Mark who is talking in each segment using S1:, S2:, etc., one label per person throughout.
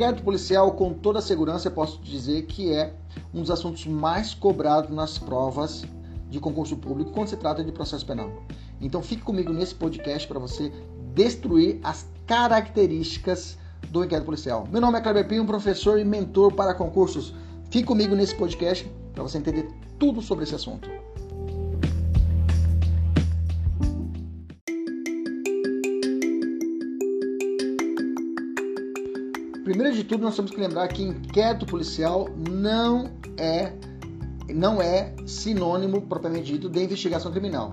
S1: Inquérito policial, com toda segurança, eu posso dizer que é um dos assuntos mais cobrados nas provas de concurso público quando se trata de processo penal. Então fique comigo nesse podcast para você destruir as características do inquérito policial. Meu nome é Kleber Pinho, professor e mentor para concursos. Fique comigo nesse podcast para você entender tudo sobre esse assunto. Primeiro de tudo, nós temos que lembrar que inquérito policial não é não é sinônimo propriamente dito de investigação criminal.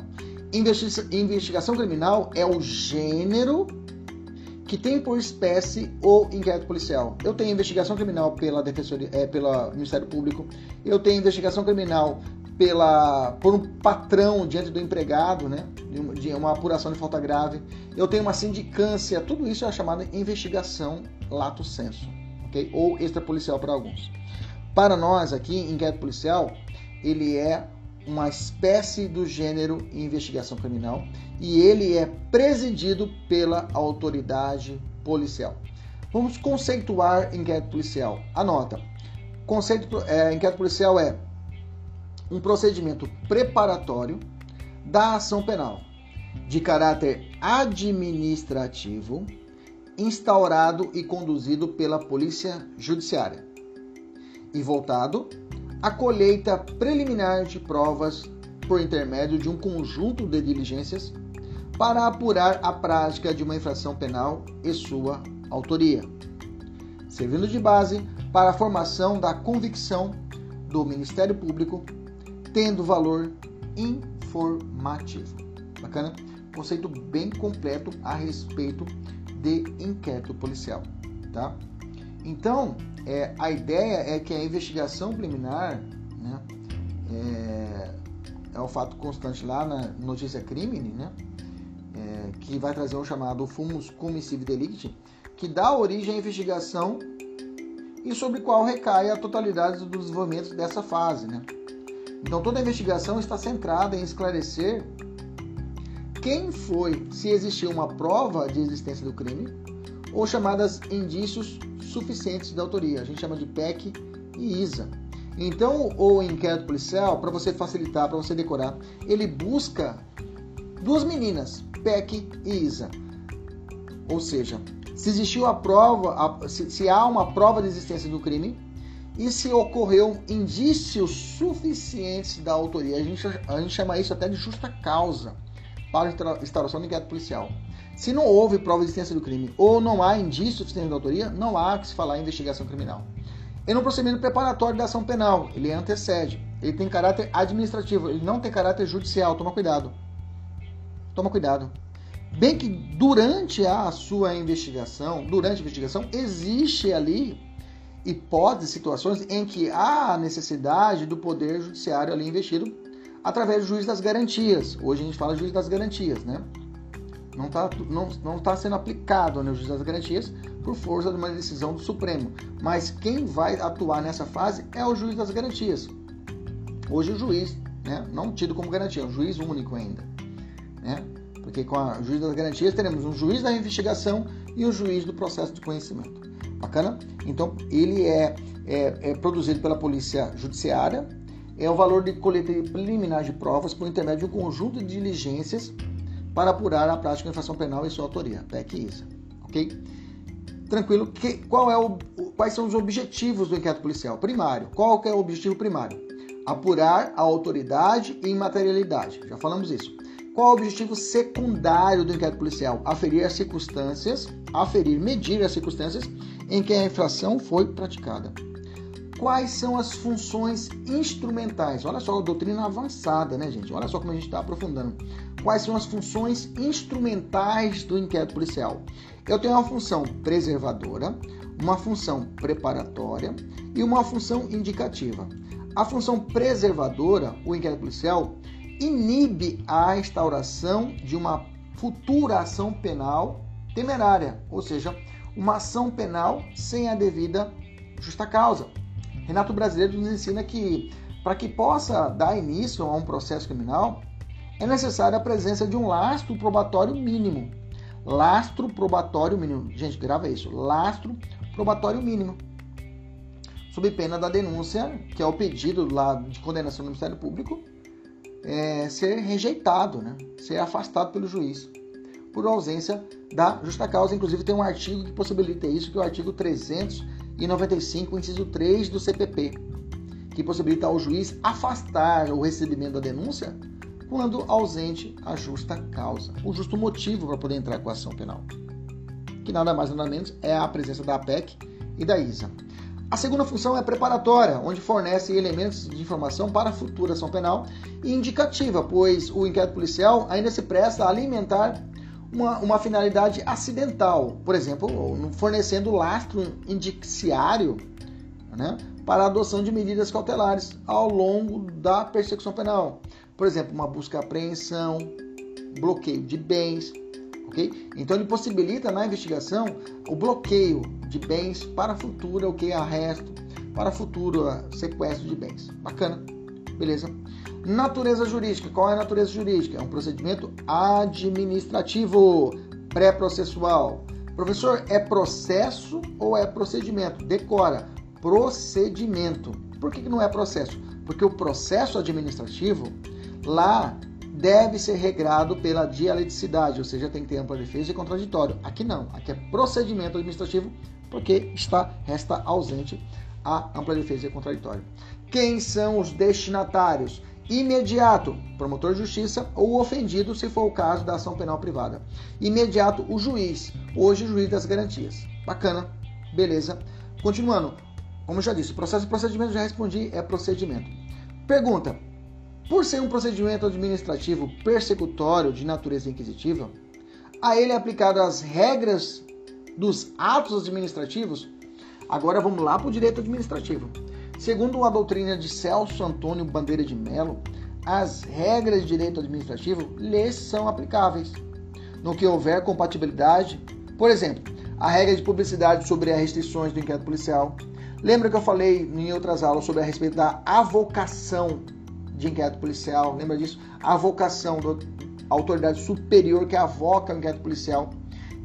S1: Investigação criminal é o gênero que tem por espécie o inquérito policial. Eu tenho investigação criminal pela defensoria, é, pelo Ministério Público. Eu tenho investigação criminal pela por um patrão diante do empregado, né? De uma, apuração de falta grave. Eu tenho uma sindicância. Tudo isso é chamada investigação lato sensu, ok? Ou extrapolicial para alguns. Para nós aqui, inquérito policial, ele é uma espécie do gênero investigação criminal e ele é presidido pela autoridade policial. Vamos conceituar inquérito policial. Anota. Conceito é, inquérito policial é um procedimento preparatório da ação penal de caráter administrativo instaurado e conduzido pela Polícia Judiciária e voltado a colheita preliminar de provas por intermédio de um conjunto de diligências para apurar a prática de uma infração penal e sua autoria, servindo de base para a formação da convicção do Ministério Público, tendo valor informativo. Bacana? Conceito bem completo a respeito de inquérito policial, tá? Então, é, a ideia é que a investigação preliminar, né, é, é um fato constante lá na notícia crime, né, é, que vai trazer um chamado fumus commissive delicti, que dá origem à investigação e sobre qual recai a totalidade do desenvolvimento dessa fase, né. Então toda a investigação está centrada em esclarecer quem foi, se existiu uma prova de existência do crime, ou chamadas indícios suficientes da autoria. A gente chama de PEC e ISA. Então, o inquérito policial, para você facilitar, para você decorar, ele busca duas meninas, PEC e ISA. Ou seja, se existiu a prova, se, há uma prova de existência do crime e se ocorreu indícios suficientes da autoria. A gente, a gente chama isso até de justa causa para a instauração do inquérito policial. Se não houve prova de existência do crime ou não há indício suficiente de autoria, não há que se falar em investigação criminal. E no procedimento preparatório da ação penal, ele antecede. Ele tem caráter administrativo, ele não tem caráter judicial. Toma cuidado. Toma cuidado. Bem que durante a sua investigação, durante a investigação, existe ali hipóteses, situações em que há necessidade do poder judiciário ali investido através do juiz das garantias. Hoje a gente fala juiz das garantias, né? não está não, não tá sendo aplicado no juiz das garantias por força de uma decisão do Supremo. Mas quem vai atuar nessa fase é o juiz das garantias. Hoje o juiz, né, não tido como garantia, é um juiz único ainda. Né? Porque com o juiz das garantias teremos um juiz da investigação e o juiz do processo de conhecimento. Bacana? Então ele é, é, é produzido pela Polícia Judiciária, é o valor de coleta preliminar de provas por intermédio de um conjunto de diligências para apurar a prática de infração penal e sua autoria, PEC e ISA. Ok? Tranquilo. Que, qual é o, quais são os objetivos do inquérito policial? Primário. Qual é o objetivo primário? apurar a autoridade e imaterialidade. Já falamos isso. Qual é o objetivo secundário do inquérito policial? Aferir as circunstâncias, aferir, medir as circunstâncias em que a infração foi praticada. Quais são as funções instrumentais? Olha só a doutrina avançada, né, gente? Olha só como a gente está aprofundando. Quais são as funções instrumentais do inquérito policial? Eu tenho uma função preservadora, uma função preparatória e uma função indicativa. A função preservadora, o inquérito policial, inibe a instauração de uma futura ação penal temerária, ou seja, uma ação penal sem a devida justa causa. Renato Brasileiro nos ensina que para que possa dar início a um processo criminal, é necessária a presença de um lastro probatório mínimo. Lastro probatório mínimo. Gente, grava isso. Lastro probatório mínimo. Sob pena da denúncia, que é o pedido lá de condenação do Ministério Público, é, ser rejeitado, né? ser afastado pelo juiz por ausência da justa causa. Inclusive tem um artigo que possibilita isso, que é o artigo 395, inciso 3 do CPP, que possibilita ao juiz afastar o recebimento da denúncia quando ausente a justa causa, o justo motivo para poder entrar com a ação penal, que nada mais nada menos é a presença da APEC e da ISA. A segunda função é preparatória, onde fornece elementos de informação para a futura ação penal e indicativa, pois o inquérito policial ainda se presta a alimentar uma, uma finalidade acidental, por exemplo, fornecendo lastro indiciário né, para a adoção de medidas cautelares ao longo da persecução penal. Por exemplo, uma busca apreensão, bloqueio de bens, ok? Então ele possibilita na investigação o bloqueio de bens para futura, ok, arresto, para futuro sequestro de bens. Bacana, beleza? Natureza jurídica. Qual é a natureza jurídica? É um procedimento administrativo pré-processual. Professor, é processo ou é procedimento? Decora, procedimento. Por que, não é processo? Porque o processo administrativo lá deve ser regrado pela dialeticidade, ou seja, tem que ter ampla defesa e contraditório. Aqui não, aqui é procedimento administrativo porque está resta ausente a ampla defesa e contraditório. Quem são os destinatários? Imediato, promotor de justiça ou ofendido, se for o caso da ação penal privada. Imediato, o juiz, hoje juiz das garantias. Bacana, beleza. Continuando, como eu já disse, processo e procedimento, já respondi, é procedimento. Pergunta: por ser um procedimento administrativo persecutório de natureza inquisitiva, a ele é aplicado as regras dos atos administrativos. Agora vamos lá para o direito administrativo. Segundo a doutrina de Celso Antônio Bandeira de Mello, as regras de direito administrativo lhes são aplicáveis. No que houver compatibilidade, por exemplo, a regra de publicidade sobre as restrições do inquérito policial. Lembra que eu falei em outras aulas sobre a respeito da avocação de inquérito policial, lembra disso? A avocação da autoridade superior que avoca o inquérito policial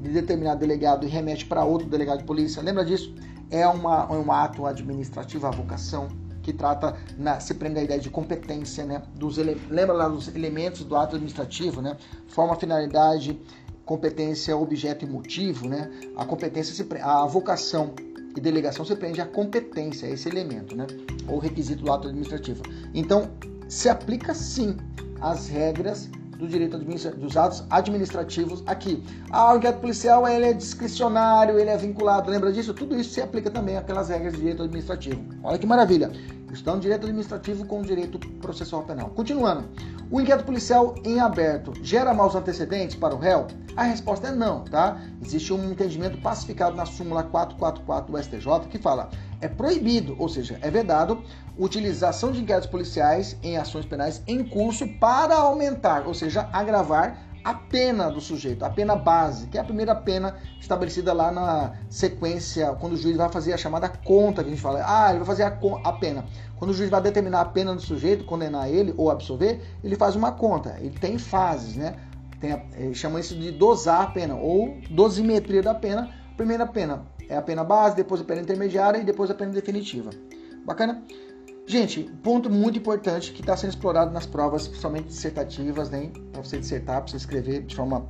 S1: de determinado delegado e remete para outro delegado de polícia, lembra disso? É, uma, é um ato administrativo, a avocação, que trata, na, se prende a ideia de competência, né? Dos ele, lembra lá dos elementos do ato administrativo, né? Forma, finalidade, competência, objeto e motivo, né? A competência, se, a avocação e delegação se prende à competência, esse elemento, né? Ou requisito do ato administrativo. Então, se aplica sim as regras do direito dos atos administrativos aqui. Ah, o inquérito policial ele é discricionário, ele é vinculado, lembra disso? Tudo isso se aplica também àquelas regras de direito administrativo. Olha que maravilha. Estão direito administrativo com direito processual penal. Continuando. O inquérito policial em aberto gera maus antecedentes para o réu? A resposta é não, tá? Existe um entendimento pacificado na súmula 444 do STJ que fala: é proibido, ou seja, é vedado, utilização de inquéritos policiais em ações penais em curso para aumentar, ou seja, agravar a pena do sujeito, a pena base, que é a primeira pena estabelecida lá na sequência, quando o juiz vai fazer a chamada conta, que a gente fala, ah, ele vai fazer a, a pena. Quando o juiz vai determinar a pena do sujeito, condenar ele ou absolver, ele faz uma conta, ele tem fases, né? Tem a, chama isso de dosar a pena, ou dosimetria da pena. Primeira pena, é a pena base, depois a pena intermediária e depois a pena definitiva. Bacana? Gente, ponto muito importante que está sendo explorado nas provas, principalmente dissertativas, né? Para você dissertar, para você escrever de forma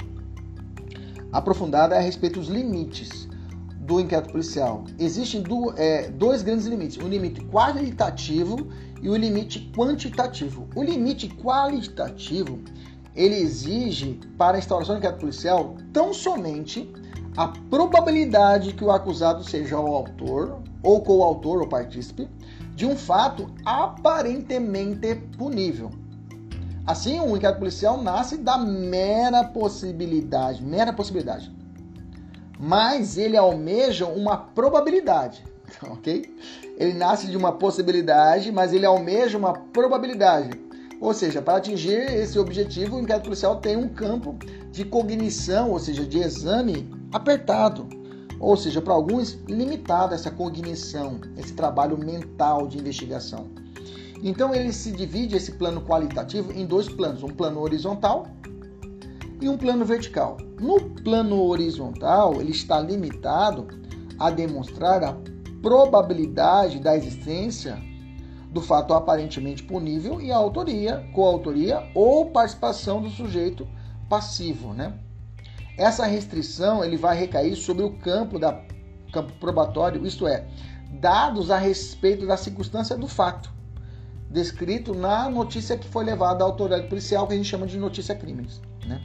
S1: aprofundada, é a respeito dos limites do inquérito policial? Existem do, é, dois grandes limites: o limite qualitativo e o limite quantitativo. O limite qualitativo ele exige para a instauração do inquérito policial tão somente a probabilidade que o acusado seja o autor ou coautor ou partícipe de um fato aparentemente punível. Assim, o um inquérito policial nasce da mera possibilidade, mera possibilidade. Mas ele almeja uma probabilidade, ok? Ele nasce de uma possibilidade, mas ele almeja uma probabilidade. Ou seja, para atingir esse objetivo, o inquérito policial tem um campo de cognição, ou seja, de exame apertado. Ou seja, para alguns, limitado essa cognição, esse trabalho mental de investigação. Então ele se divide esse plano qualitativo em dois planos, um plano horizontal e um plano vertical. No plano horizontal, ele está limitado a demonstrar a probabilidade da existência do fato aparentemente punível e a autoria, coautoria ou participação do sujeito passivo, né? Essa restrição ele vai recair sobre o campo da campo probatório, isto é, dados a respeito da circunstância do fato descrito na notícia que foi levada à autoridade policial, que a gente chama de notícia crimes, né?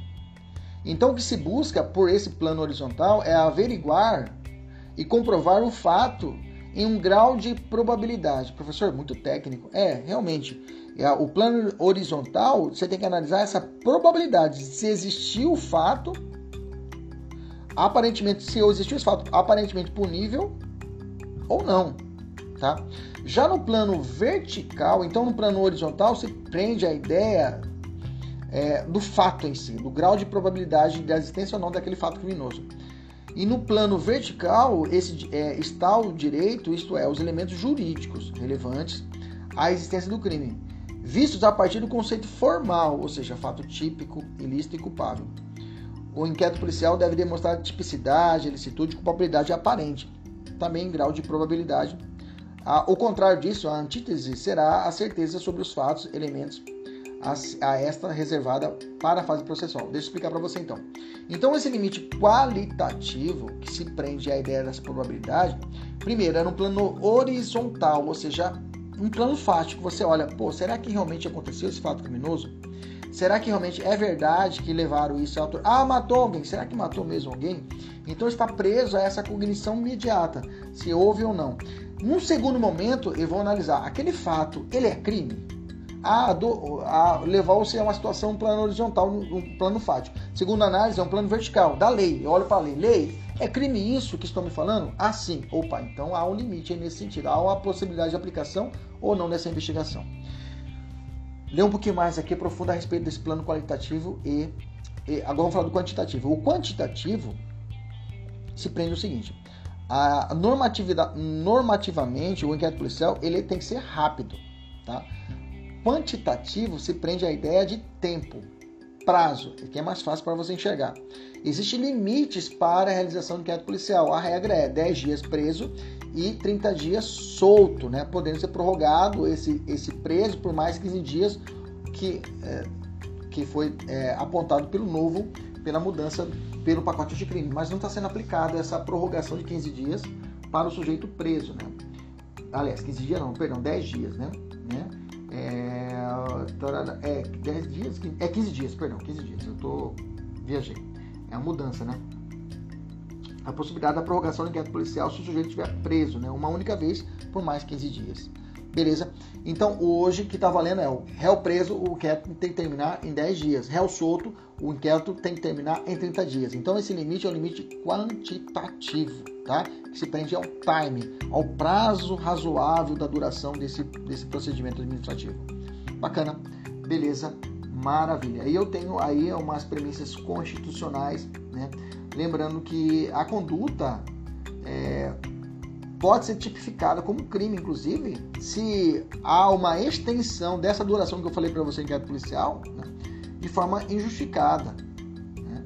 S1: Então o que se busca por esse plano horizontal é averiguar e comprovar o fato em um grau de probabilidade. Professor, muito técnico. É, realmente. É, o plano horizontal, você tem que analisar essa probabilidade de se existiu o fato, aparentemente, se existiu esse fato aparentemente punível ou não. Tá? Já no plano vertical, então no plano horizontal, se prende a ideia é, do fato em si, do grau de probabilidade da existência ou não daquele fato criminoso. E no plano vertical, esse é, está o direito, isto é, os elementos jurídicos relevantes à existência do crime, vistos a partir do conceito formal, ou seja, fato típico, ilícito e culpável. O inquérito policial deve demonstrar tipicidade, ilicitude e culpabilidade aparente, também em grau de probabilidade. O contrário disso, a antítese será a certeza sobre os fatos, elementos a, esta reservada para a fase processual. Deixa eu explicar para você então. Então, esse limite qualitativo, que se prende à ideia dessa probabilidade, primeiro, era um plano horizontal, ou seja, um plano fático. Você olha, pô, será que realmente aconteceu esse fato criminoso? Será que realmente é verdade que levaram isso ao? Ah, matou alguém. Será que matou mesmo alguém? Então está preso a essa cognição imediata, se houve ou não. Num segundo momento, eu vou analisar aquele fato, ele é crime? a, a levar-se a uma situação, um plano horizontal, um plano fático. Segunda análise, é um plano vertical, da lei. Eu olho para a lei. Lei, é crime isso que estão me falando? Ah, sim. Opa, então há um limite nesse sentido. Há uma possibilidade de aplicação ou não dessa investigação. Lê um pouquinho mais aqui, aprofunda a respeito desse plano qualitativo e, e agora vamos falar do quantitativo. O quantitativo se prende o seguinte: a normatividade, normativamente, o inquérito policial ele tem que ser rápido, tá? quantitativo se prende à ideia de tempo, prazo, que é mais fácil para você enxergar. Existem limites para a realização do inquérito policial. A regra é 10 dias preso e 30 dias solto, né? podendo ser prorrogado esse, esse preso por mais 15 dias que, é, que foi é, apontado pelo novo, pela mudança pelo pacote de crime. Mas não está sendo aplicada essa prorrogação de 15 dias para o sujeito preso. Né? Aliás, 15 dias não, perdão, 10 dias. Né? né? É, é 10 dias, é 15 dias, perdão, 15 dias. Eu tô viajei. É uma mudança, né? A possibilidade da prorrogação do inquérito policial se o sujeito estiver preso, né? Uma única vez por mais 15 dias. Beleza? Então, hoje que está valendo é o réu preso, o inquérito tem que terminar em 10 dias. Réu solto, o inquérito tem que terminar em 30 dias. Então, esse limite é um limite quantitativo, tá? Que se prende ao time, ao prazo razoável da duração desse, desse procedimento administrativo. Bacana, beleza, maravilha. E eu tenho aí umas premissas constitucionais, né? Lembrando que a conduta é, pode ser tipificada como crime, inclusive, se há uma extensão dessa duração que eu falei para você em inquérito policial, né, de forma injustificada. Né?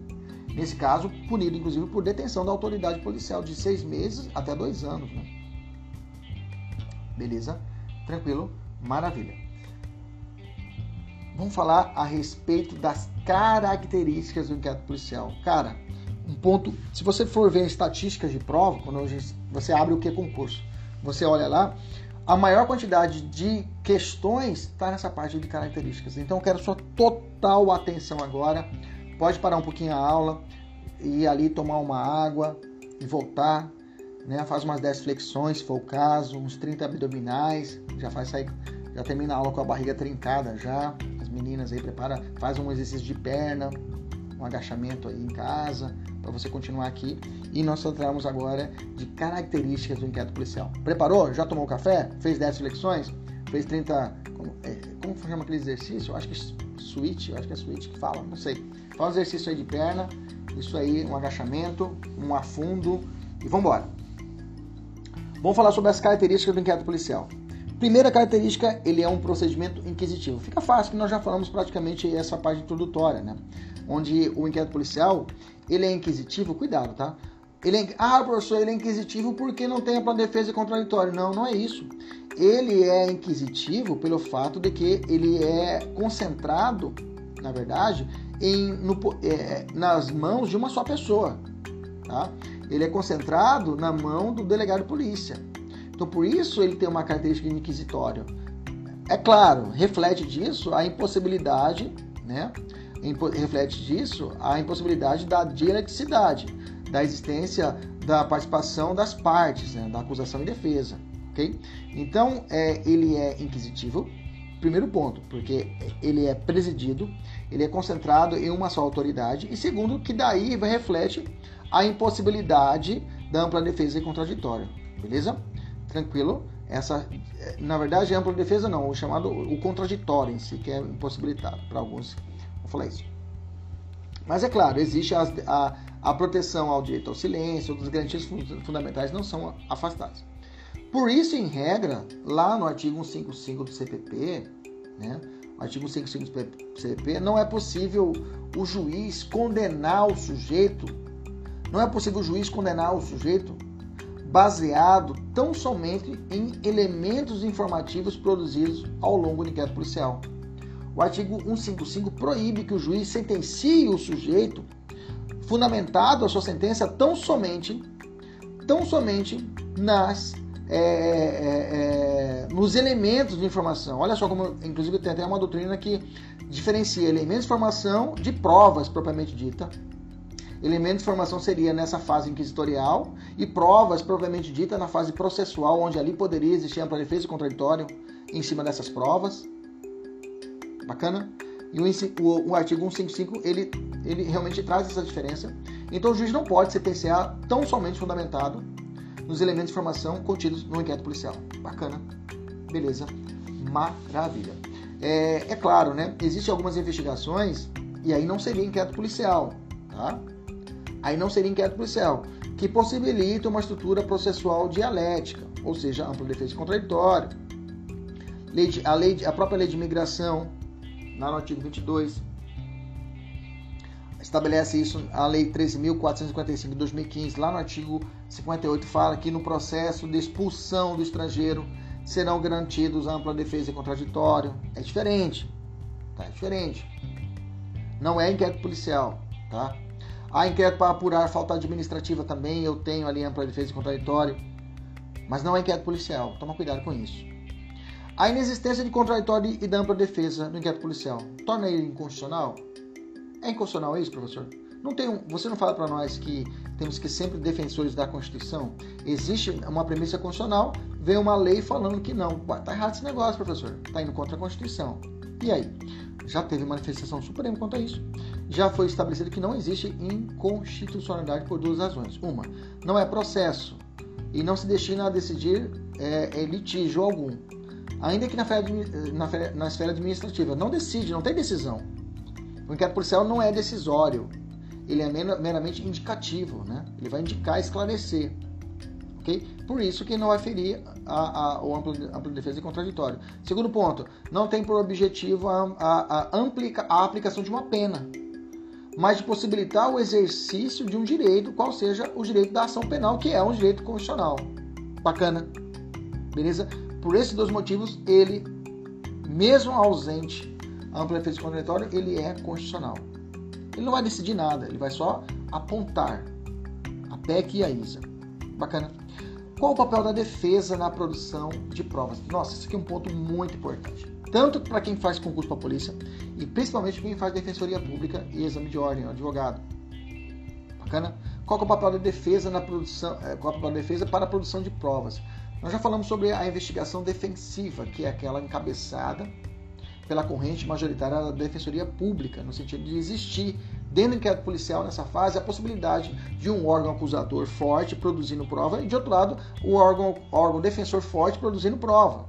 S1: Nesse caso, punido, inclusive, por detenção da autoridade policial de seis meses até dois anos. Né? Beleza? Tranquilo? Maravilha. Vamos falar a respeito das características do inquérito policial. Cara, um ponto. Se você for ver estatísticas de prova, quando você abre o que concurso, você olha lá, a maior quantidade de questões está nessa parte de características. Então eu quero sua total atenção agora. Pode parar um pouquinho a aula, ir ali tomar uma água e voltar. Né? Faz umas 10 flexões, se for o caso, uns 30 abdominais, já faz sair, já termina a aula com a barriga trincada já. As meninas aí prepara, faz um exercício de perna, um agachamento aí em casa, para você continuar aqui. E nós tratamos agora de características do inquérito policial. Preparou? Já tomou café? Fez 10 flexões? Fez 30. Como, é, como chama aquele exercício? Eu acho que switch, eu acho que é switch que fala, não sei. Faz um exercício aí de perna, isso aí, um agachamento, um afundo e vamos embora. Vamos falar sobre as características do inquérito policial. Primeira característica, ele é um procedimento inquisitivo. Fica fácil, que nós já falamos praticamente essa parte introdutória, né? Onde o inquérito policial, ele é inquisitivo, cuidado, tá? Ele é, ah, professor, ele é inquisitivo porque não tem a defesa contraditório. Não, não é isso. Ele é inquisitivo pelo fato de que ele é concentrado, na verdade, em, no, é, nas mãos de uma só pessoa. Tá? Ele é concentrado na mão do delegado de polícia. Então, por isso ele tem uma característica inquisitória. É claro, reflete disso a impossibilidade, né? Reflete disso a impossibilidade da dialeticidade da existência da participação das partes, né, da acusação e defesa, ok? Então, é, ele é inquisitivo, primeiro ponto, porque ele é presidido, ele é concentrado em uma só autoridade, e segundo, que daí reflete a impossibilidade da ampla defesa e contraditório, beleza? Tranquilo? Essa, na verdade, é ampla defesa não, o chamado o contraditório em si, que é impossibilitado para alguns. Vou falar isso. Mas é claro, existe a, a, a proteção ao direito ao silêncio, outras garantias fundamentais não são afastadas. Por isso, em regra, lá no artigo 155 do CPP, né, artigo 155 do CPP, não é possível o juiz condenar o sujeito, não é possível o juiz condenar o sujeito baseado tão somente em elementos informativos produzidos ao longo do inquérito policial. O artigo 155 proíbe que o juiz sentencie o sujeito fundamentado a sua sentença tão somente, tão somente nas é, é, é, nos elementos de informação. Olha só como, inclusive, tem até uma doutrina que diferencia elementos de informação de provas propriamente dita. Elementos de informação seria nessa fase inquisitorial e provas propriamente dita na fase processual, onde ali poderia existir ampla defesa contraditório em cima dessas provas. Bacana? E o, o, o, artigo 155, ele, ele realmente traz essa diferença. Então o juiz não pode sentenciar tão somente fundamentado nos elementos de informação contidos no inquérito policial. Bacana. Beleza. Maravilha. É, é claro, né? Existem algumas investigações e aí não seria inquérito policial, tá? Aí não seria inquérito policial, que possibilita uma estrutura processual dialética, ou seja, ampla defesa contraditória, a, lei, a própria lei de imigração, lá no artigo 22, estabelece isso a Lei 13.455 de 2015, lá no artigo 58, fala que no processo de expulsão do estrangeiro serão garantidos ampla defesa e contraditório. É diferente, tá? É diferente. Não é inquérito policial, tá? Há inquérito para apurar falta administrativa também, eu tenho ali ampla defesa e contraditório, mas não é inquérito policial. Toma cuidado com isso. A inexistência de contraditório e da ampla defesa no inquérito policial torna ele inconstitucional? É inconstitucional isso, professor? Não tem um, você não fala para nós que temos que sempre defensores da Constituição? Existe uma premissa constitucional, vem uma lei falando que não. Tá errado esse negócio, professor. Tá indo contra a Constituição. E aí? Já teve manifestação suprema quanto a isso. Já foi estabelecido que não existe inconstitucionalidade por duas razões. Uma, não é processo e não se destina a decidir é, é litígio algum ainda que na esfera, na, na esfera administrativa. Não decide, não tem decisão. O inquérito policial não é decisório. Ele é meramente indicativo, né? Ele vai indicar, esclarecer. ok? Por isso que não vai ferir a, a, o amplo, amplo defesa e contraditório. Segundo ponto, não tem por objetivo a, a, a, amplica, a aplicação de uma pena, mas de possibilitar o exercício de um direito, qual seja o direito da ação penal, que é um direito constitucional. Bacana? Beleza? Por esses dois motivos, ele, mesmo ausente a ampla defesa contraditória, ele é constitucional. Ele não vai decidir nada, ele vai só apontar a PEC e a ISA. Bacana. Qual o papel da defesa na produção de provas? Nossa, isso aqui é um ponto muito importante. Tanto para quem faz concurso para a polícia e principalmente quem faz defensoria pública e exame de ordem, advogado. Bacana? Qual é o papel da defesa na produção? É, qual é o papel da defesa para a produção de provas? Nós já falamos sobre a investigação defensiva, que é aquela encabeçada pela corrente majoritária da defensoria pública, no sentido de existir dentro do inquérito policial nessa fase a possibilidade de um órgão acusador forte produzindo prova e de outro lado o órgão, órgão defensor forte produzindo prova.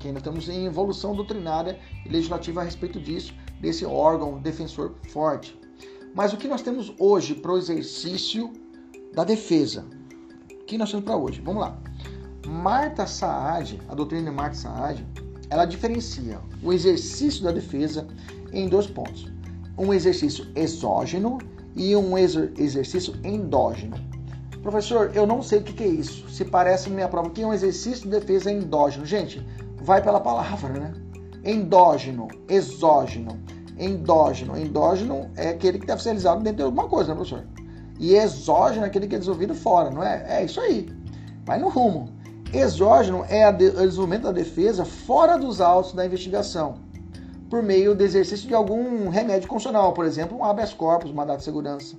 S1: Que ainda estamos em evolução doutrinária e legislativa a respeito disso, desse órgão defensor forte. Mas o que nós temos hoje para o exercício da defesa? O que nós temos para hoje? Vamos lá. Marta Saad, a doutrina de Marta Saad, ela diferencia o exercício da defesa em dois pontos um exercício exógeno e um exercício endógeno. Professor, eu não sei o que é isso. Se parece na minha prova que é um exercício de defesa endógeno. Gente, vai pela palavra, né? Endógeno, exógeno, endógeno. Endógeno é aquele que deve ser realizado dentro de alguma coisa, né, professor? E exógeno é aquele que é desenvolvido fora, não é? É isso aí. Vai no rumo. Exógeno é o desenvolvimento da defesa fora dos autos da investigação por meio do exercício de algum remédio constitucional, por exemplo, um habeas corpus, um mandato de segurança,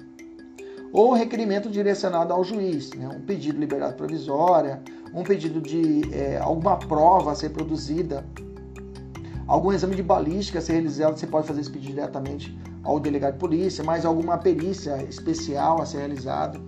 S1: ou requerimento direcionado ao juiz, né? um pedido de liberdade provisória, um pedido de é, alguma prova a ser produzida, algum exame de balística a ser realizado, você pode fazer esse pedido diretamente ao delegado de polícia, mas alguma perícia especial a ser realizada.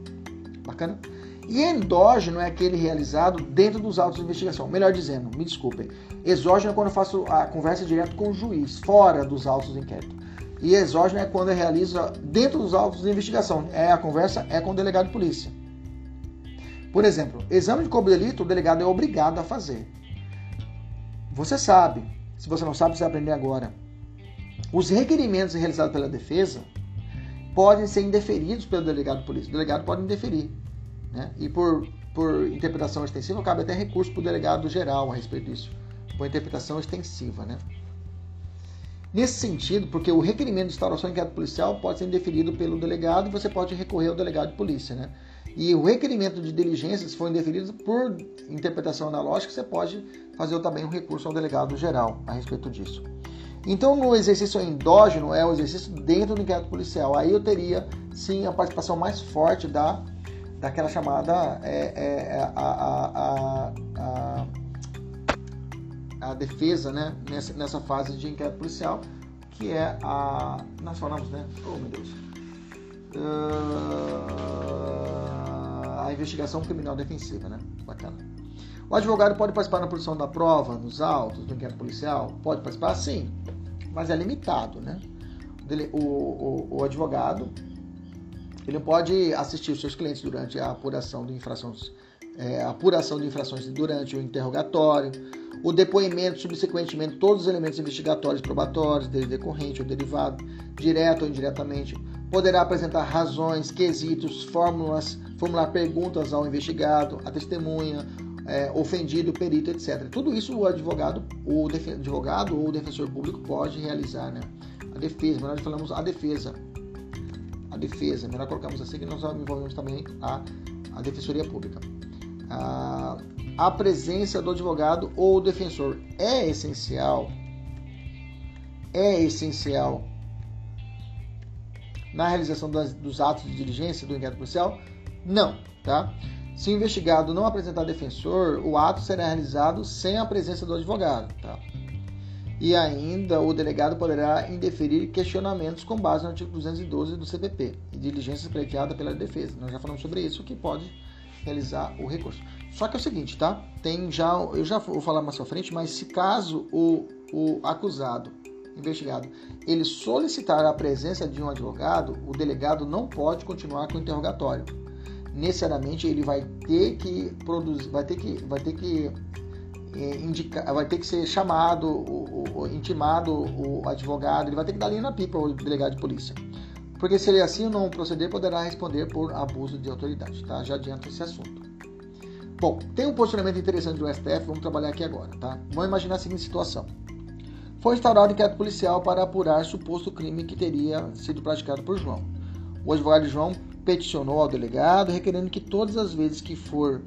S1: Bacana? E endógeno é aquele realizado dentro dos autos de investigação. Melhor dizendo, me desculpem. Exógeno é quando eu faço a conversa direto com o juiz, fora dos autos de inquérito. E exógeno é quando eu realizo dentro dos autos de investigação. É a conversa é com o delegado de polícia. Por exemplo, exame de corpo de delito, o delegado é obrigado a fazer. Você sabe, se você não sabe, você vai aprender agora. Os requerimentos realizados pela defesa podem ser indeferidos pelo delegado de polícia. O delegado pode indeferir. Né? E por, por interpretação extensiva, cabe até recurso para o delegado geral a respeito disso, por interpretação extensiva. Né? Nesse sentido, porque o requerimento de instauração de inquérito policial pode ser indeferido pelo delegado e você pode recorrer ao delegado de polícia. Né? E o requerimento de diligência, se for indeferido por interpretação analógica, você pode fazer também um recurso ao delegado geral a respeito disso. Então, no exercício endógeno, é o exercício dentro do inquérito policial. Aí eu teria, sim, a participação mais forte da daquela chamada é, é, é a, a, a, a, defesa né, nessa, nessa fase de inquérito policial, que é a. Nós falamos, né? Oh meu Deus! Uh, a investigação criminal defensiva, né? Bacana. O advogado pode participar na produção da prova, nos autos do inquérito policial? Pode participar, sim, mas é limitado, né? O, o, o advogado ele pode assistir os seus clientes durante a apuração de infrações, é, apuração de infrações durante o interrogatório, o depoimento, subsequentemente, todos os elementos investigatórios, probatórios, dele decorrente ou derivado, direto ou indiretamente, poderá apresentar razões, quesitos, fórmulas, formular perguntas ao investigado, à testemunha, é, ofendido, perito, etc. Tudo isso o advogado, o advogado ou o defensor público pode realizar, né? A defesa, nós falamos a defesa a defesa, melhor colocarmos assim que nós envolvemos também a, a defensoria pública. A, a presença do advogado ou defensor é essencial, é essencial na realização das, dos atos de diligência do inquérito policial? Não, tá? Se o investigado não apresentar defensor, o ato será realizado sem a presença do advogado, tá? E ainda o delegado poderá indeferir questionamentos com base no artigo 212 do CPP diligência pleiteada pela defesa. Nós já falamos sobre isso, que pode realizar o recurso. Só que é o seguinte, tá? Tem já, eu já vou falar mais pra frente, mas se caso o, o acusado, investigado, ele solicitar a presença de um advogado, o delegado não pode continuar com o interrogatório. Necessariamente ele vai ter que produzir, vai ter que, vai ter que indica, vai ter que ser chamado, o, o, intimado o advogado, ele vai ter que dar linha na pipa o delegado de polícia. Porque se ele assim não proceder, poderá responder por abuso de autoridade, tá? Já adianta esse assunto. Bom, tem um posicionamento interessante do STF, vamos trabalhar aqui agora, tá? Vamos imaginar a seguinte situação. Foi instaurado inquérito policial para apurar suposto crime que teria sido praticado por João. O advogado João peticionou ao delegado requerendo que todas as vezes que for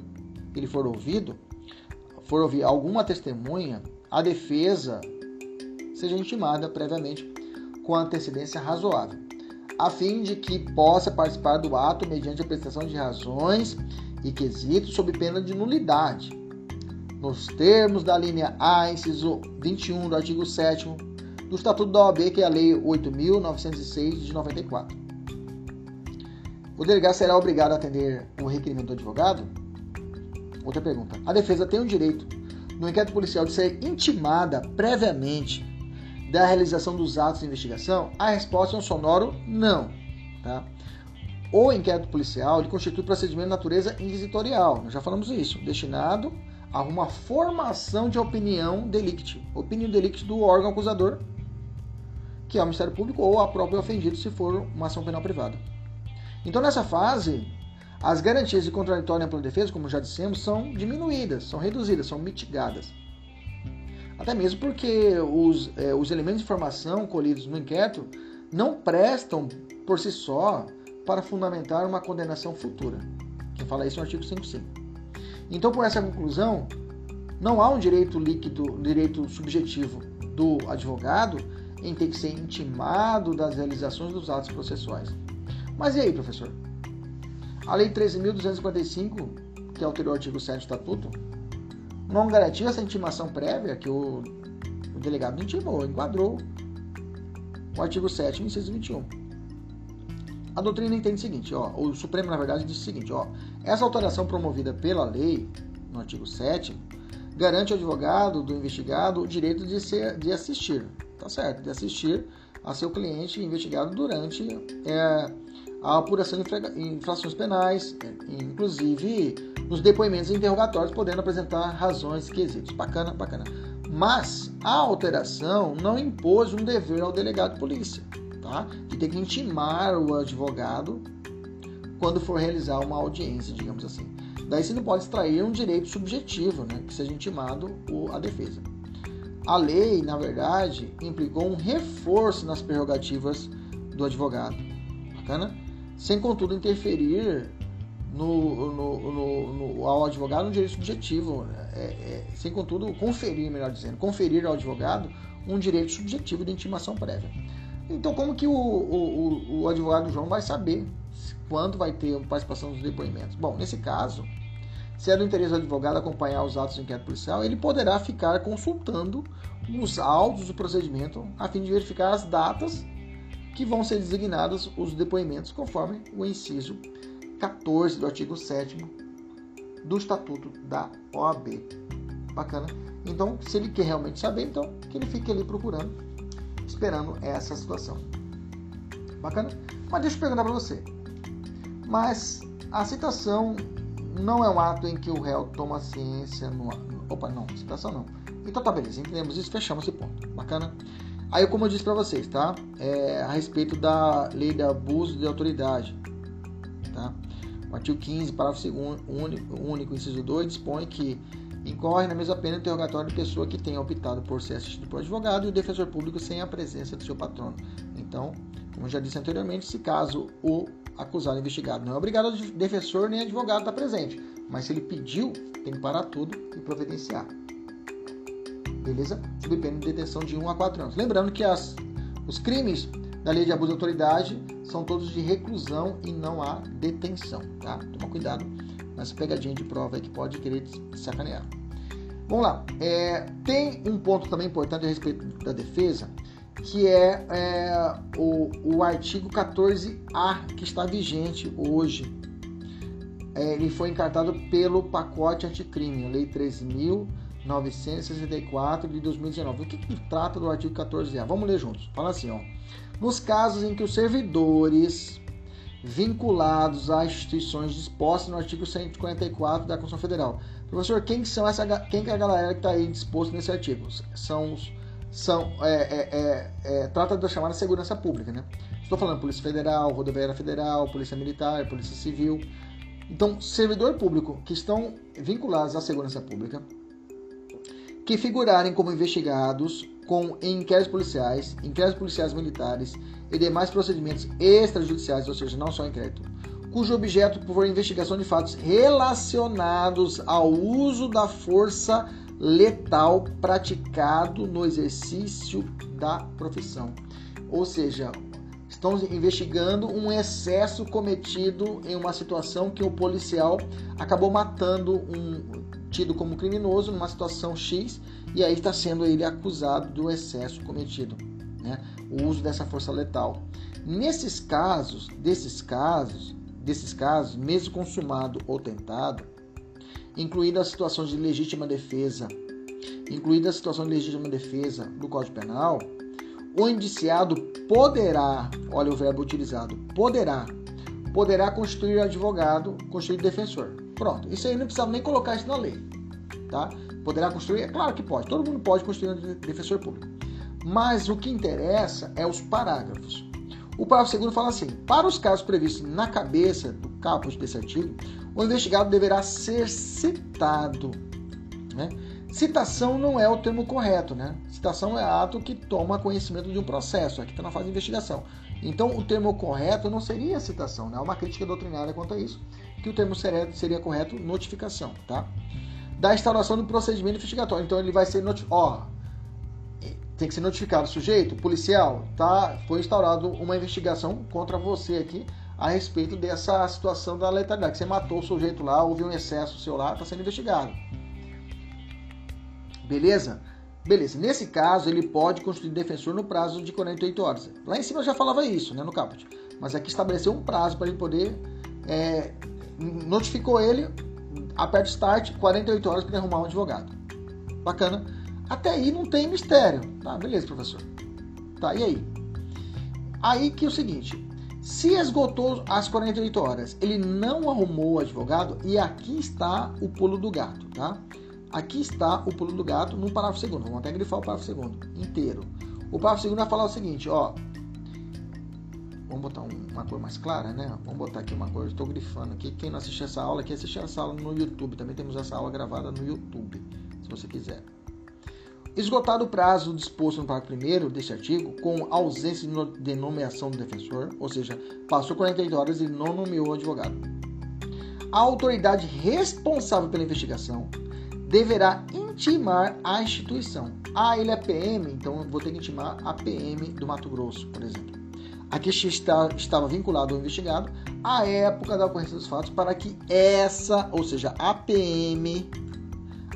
S1: ele for ouvido, for ouvir alguma testemunha, a defesa seja intimada previamente com antecedência razoável, a fim de que possa participar do ato mediante a prestação de razões e quesitos sob pena de nulidade, nos termos da linha A, inciso 21 do artigo 7 do Estatuto da OAB, que é a Lei 8.906 de 94. O delegado será obrigado a atender o requerimento do advogado? Outra pergunta. A defesa tem o direito, no inquérito policial, de ser intimada previamente da realização dos atos de investigação? A resposta é um sonoro não. Tá? O inquérito policial ele constitui procedimento de natureza inquisitorial, nós já falamos isso, destinado a uma formação de opinião delicte, opinião delicte do órgão acusador, que é o Ministério Público ou a própria ofendido, se for uma ação penal privada. Então, nessa fase, as garantias de contraditório pela defesa, como já dissemos, são diminuídas, são reduzidas, são mitigadas. Até mesmo porque os, é, os elementos de informação colhidos no inquérito não prestam por si só para fundamentar uma condenação futura. Quem fala isso é o artigo 55. Então, por essa conclusão, não há um direito líquido, um direito subjetivo do advogado em ter que ser intimado das realizações dos atos processuais. Mas e aí, professor? A Lei 13.255, que alterou o artigo 7 do Estatuto, não garantiu essa intimação prévia que o, o delegado intimou, enquadrou o artigo 7, inciso 21. A doutrina entende o seguinte, ó, o Supremo, na verdade, diz o seguinte, ó, essa alteração promovida pela lei, no artigo 7, garante ao advogado do investigado o direito de, ser, de assistir, tá certo, de assistir a seu cliente investigado durante é, a apuração de infrações penais, inclusive nos depoimentos interrogatórios, podendo apresentar razões e quesitos. Bacana, bacana. Mas a alteração não impôs um dever ao delegado de polícia, tá? De ter que intimar o advogado quando for realizar uma audiência, digamos assim. Daí você não pode extrair um direito subjetivo, né? Que seja intimado a defesa. A lei, na verdade, implicou um reforço nas prerrogativas do advogado. Bacana? Sem contudo interferir no, no, no, no, ao advogado no direito subjetivo, é, é, sem contudo conferir, melhor dizendo, conferir ao advogado um direito subjetivo de intimação prévia. Então, como que o, o, o advogado João vai saber quando vai ter participação dos depoimentos? Bom, nesse caso, se é do interesse do advogado acompanhar os atos do inquérito policial, ele poderá ficar consultando os autos do procedimento a fim de verificar as datas que vão ser designados os depoimentos conforme o inciso 14 do artigo 7 do Estatuto da OAB. Bacana? Então, se ele quer realmente saber, então que ele fique ali procurando, esperando essa situação. Bacana? Mas deixa eu perguntar para você. Mas a citação não é um ato em que o réu toma ciência no. Opa, não, citação não. Então tá, beleza, entendemos isso, fechamos esse ponto. Bacana? Aí, como eu disse para vocês, tá? É, a respeito da lei de abuso de autoridade, tá? O artigo 15, parágrafo 2 único, único, inciso 2, dispõe que incorre na mesma pena interrogatório de pessoa que tenha optado por ser assistido por advogado e o defensor público sem a presença do seu patrono. Então, como já disse anteriormente, se caso o acusado investigado não é obrigado, o defensor nem advogado estar presente. Mas se ele pediu, tem que parar tudo e providenciar beleza? Pena de detenção de 1 a 4 anos. Lembrando que as, os crimes da lei de abuso de autoridade são todos de reclusão e não há detenção, tá? Toma cuidado nessa pegadinha de prova que pode querer sacanear. Vamos lá. É, tem um ponto também importante a respeito da defesa, que é, é o, o, artigo 14A, que está vigente hoje. É, ele foi encartado pelo pacote anticrime, a Lei 13.000 964 de 2019. O que, que trata do artigo 14A? Vamos ler juntos. Fala assim, ó. Nos casos em que os servidores vinculados a instituições dispostas no artigo 144 da Constituição Federal. Professor, quem são essa, quem que é a galera que está aí disposto nesse artigo? São os são é, é, é, é, trata da chamada segurança pública, né? Estou falando Polícia Federal, Rodoviária Federal, Polícia Militar, Polícia Civil. Então, servidor público que estão vinculados à segurança pública que figurarem como investigados com inquéritos policiais, inquéritos policiais militares e demais procedimentos extrajudiciais, ou seja, não só inquérito, cujo objeto for investigação de fatos relacionados ao uso da força letal praticado no exercício da profissão. Ou seja, estão investigando um excesso cometido em uma situação que o policial acabou matando um tido como criminoso numa situação X e aí está sendo ele acusado do excesso cometido, né? O uso dessa força letal. Nesses casos, desses casos, desses casos, mesmo consumado ou tentado, incluída a situação de legítima defesa, incluída a situação de legítima defesa do Código Penal, o indiciado poderá, olha o verbo utilizado, poderá, poderá constituir advogado, constituir defensor. Pronto, isso aí não precisa nem colocar isso na lei, tá? Poderá construir? É claro que pode, todo mundo pode construir um defensor público. Mas o que interessa é os parágrafos. O parágrafo segundo fala assim: para os casos previstos na cabeça do caput desse artigo, o investigado deverá ser citado. Né? Citação não é o termo correto, né? Citação é ato que toma conhecimento de um processo, aqui está na fase de investigação. Então, o termo correto não seria citação, né? Uma crítica doutrinária quanto a isso, que o termo seria, seria correto notificação, tá? Da instauração do procedimento investigatório. Então, ele vai ser. Ó, tem que ser notificado o sujeito, policial, tá? Foi instaurado uma investigação contra você aqui a respeito dessa situação da letalidade. Que você matou o sujeito lá, houve um excesso seu lá, está sendo investigado. Beleza? Beleza. Nesse caso, ele pode constituir defensor no prazo de 48 horas. Lá em cima eu já falava isso, né, no caput. Mas aqui estabeleceu um prazo para ele poder. É, notificou ele, aperta start, 48 horas para arrumar um advogado. Bacana. Até aí não tem mistério. Tá, beleza, professor. Tá, e aí? Aí que é o seguinte: se esgotou as 48 horas, ele não arrumou o advogado, e aqui está o pulo do gato, tá? Aqui está o pulo do gato no parágrafo segundo. Vamos até grifar o parágrafo segundo inteiro. O parágrafo segundo vai falar o seguinte, ó. Vamos botar uma cor mais clara, né? Vamos botar aqui uma cor. Estou grifando aqui. Quem não assistiu essa aula, quer assistir essa aula no YouTube. Também temos essa aula gravada no YouTube, se você quiser. Esgotado o prazo disposto no parágrafo 1 deste artigo, com ausência de nomeação do defensor, ou seja, passou 48 horas e não nomeou o advogado. A autoridade responsável pela investigação deverá intimar a instituição. Ah, ele é PM, então eu vou ter que intimar a PM do Mato Grosso, por exemplo. Aqui está, estava vinculado ao investigado à época da ocorrência dos fatos para que essa, ou seja, a PM,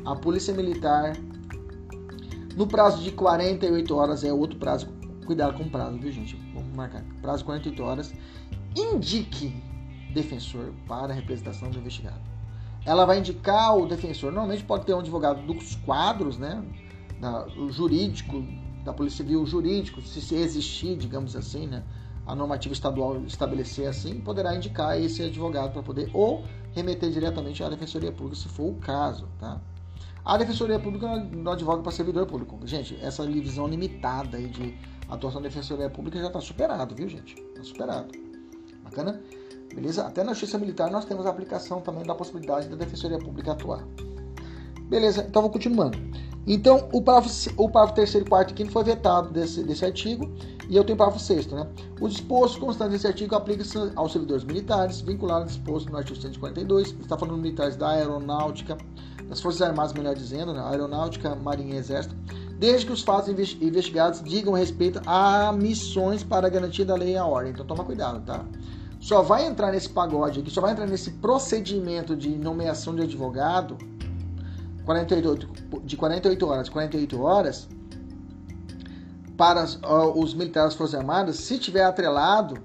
S1: a Polícia Militar, no prazo de 48 horas, é outro prazo, cuidado com o prazo, viu gente? Vamos marcar. Prazo de 48 horas, indique defensor para a representação do investigado ela vai indicar o defensor. Normalmente pode ter um advogado dos quadros, né? Da, o jurídico, da Polícia Civil jurídico, se existir, digamos assim, né? A normativa estadual estabelecer assim, poderá indicar esse advogado para poder ou remeter diretamente à Defensoria Pública, se for o caso, tá? A Defensoria Pública não advoga para servidor público. Gente, essa divisão limitada aí de atuação da Defensoria Pública já está superado, viu, gente? Está superado. Bacana? Beleza? Até na Justiça Militar nós temos a aplicação também da possibilidade da Defensoria Pública atuar. Beleza, então vou continuando. Então, o parágrafo, o parágrafo 3 e 4 e 5 foi vetado desse, desse artigo, e eu tenho parágrafo 6 né? O disposto constante desse artigo aplica-se aos servidores militares, vinculado ao disposto no artigo 142, está falando militares da aeronáutica, das Forças Armadas, melhor dizendo, né? aeronáutica, marinha e exército, desde que os fatos investigados digam respeito a missões para a garantia da lei e a ordem. Então, toma cuidado, tá? só vai entrar nesse pagode aqui, só vai entrar nesse procedimento de nomeação de advogado 48, de 48 horas, 48 horas para os militares das Forças Armadas, se tiver atrelado,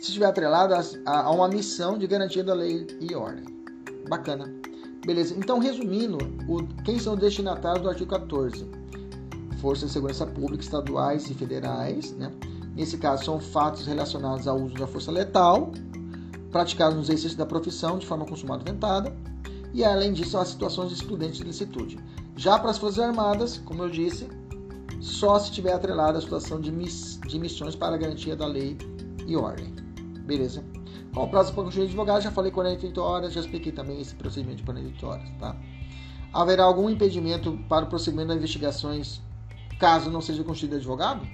S1: se tiver atrelado a, a uma missão de garantia da lei e ordem. Bacana. Beleza. Então, resumindo, o, quem são os destinatários do artigo 14? Forças de Segurança Pública estaduais e federais, né? Nesse caso, são fatos relacionados ao uso da força letal, praticados no exercício da profissão de forma consumada ou ventada, e além disso, as situações de excludente de licitude. Já para as Forças Armadas, como eu disse, só se tiver atrelada a situação de, miss, de missões para garantia da lei e ordem. Beleza? Qual o prazo para construir advogado? Já falei 48 horas, já expliquei também esse procedimento de 48 horas, tá? Haverá algum impedimento para o prosseguimento das investigações caso não seja constituído advogado?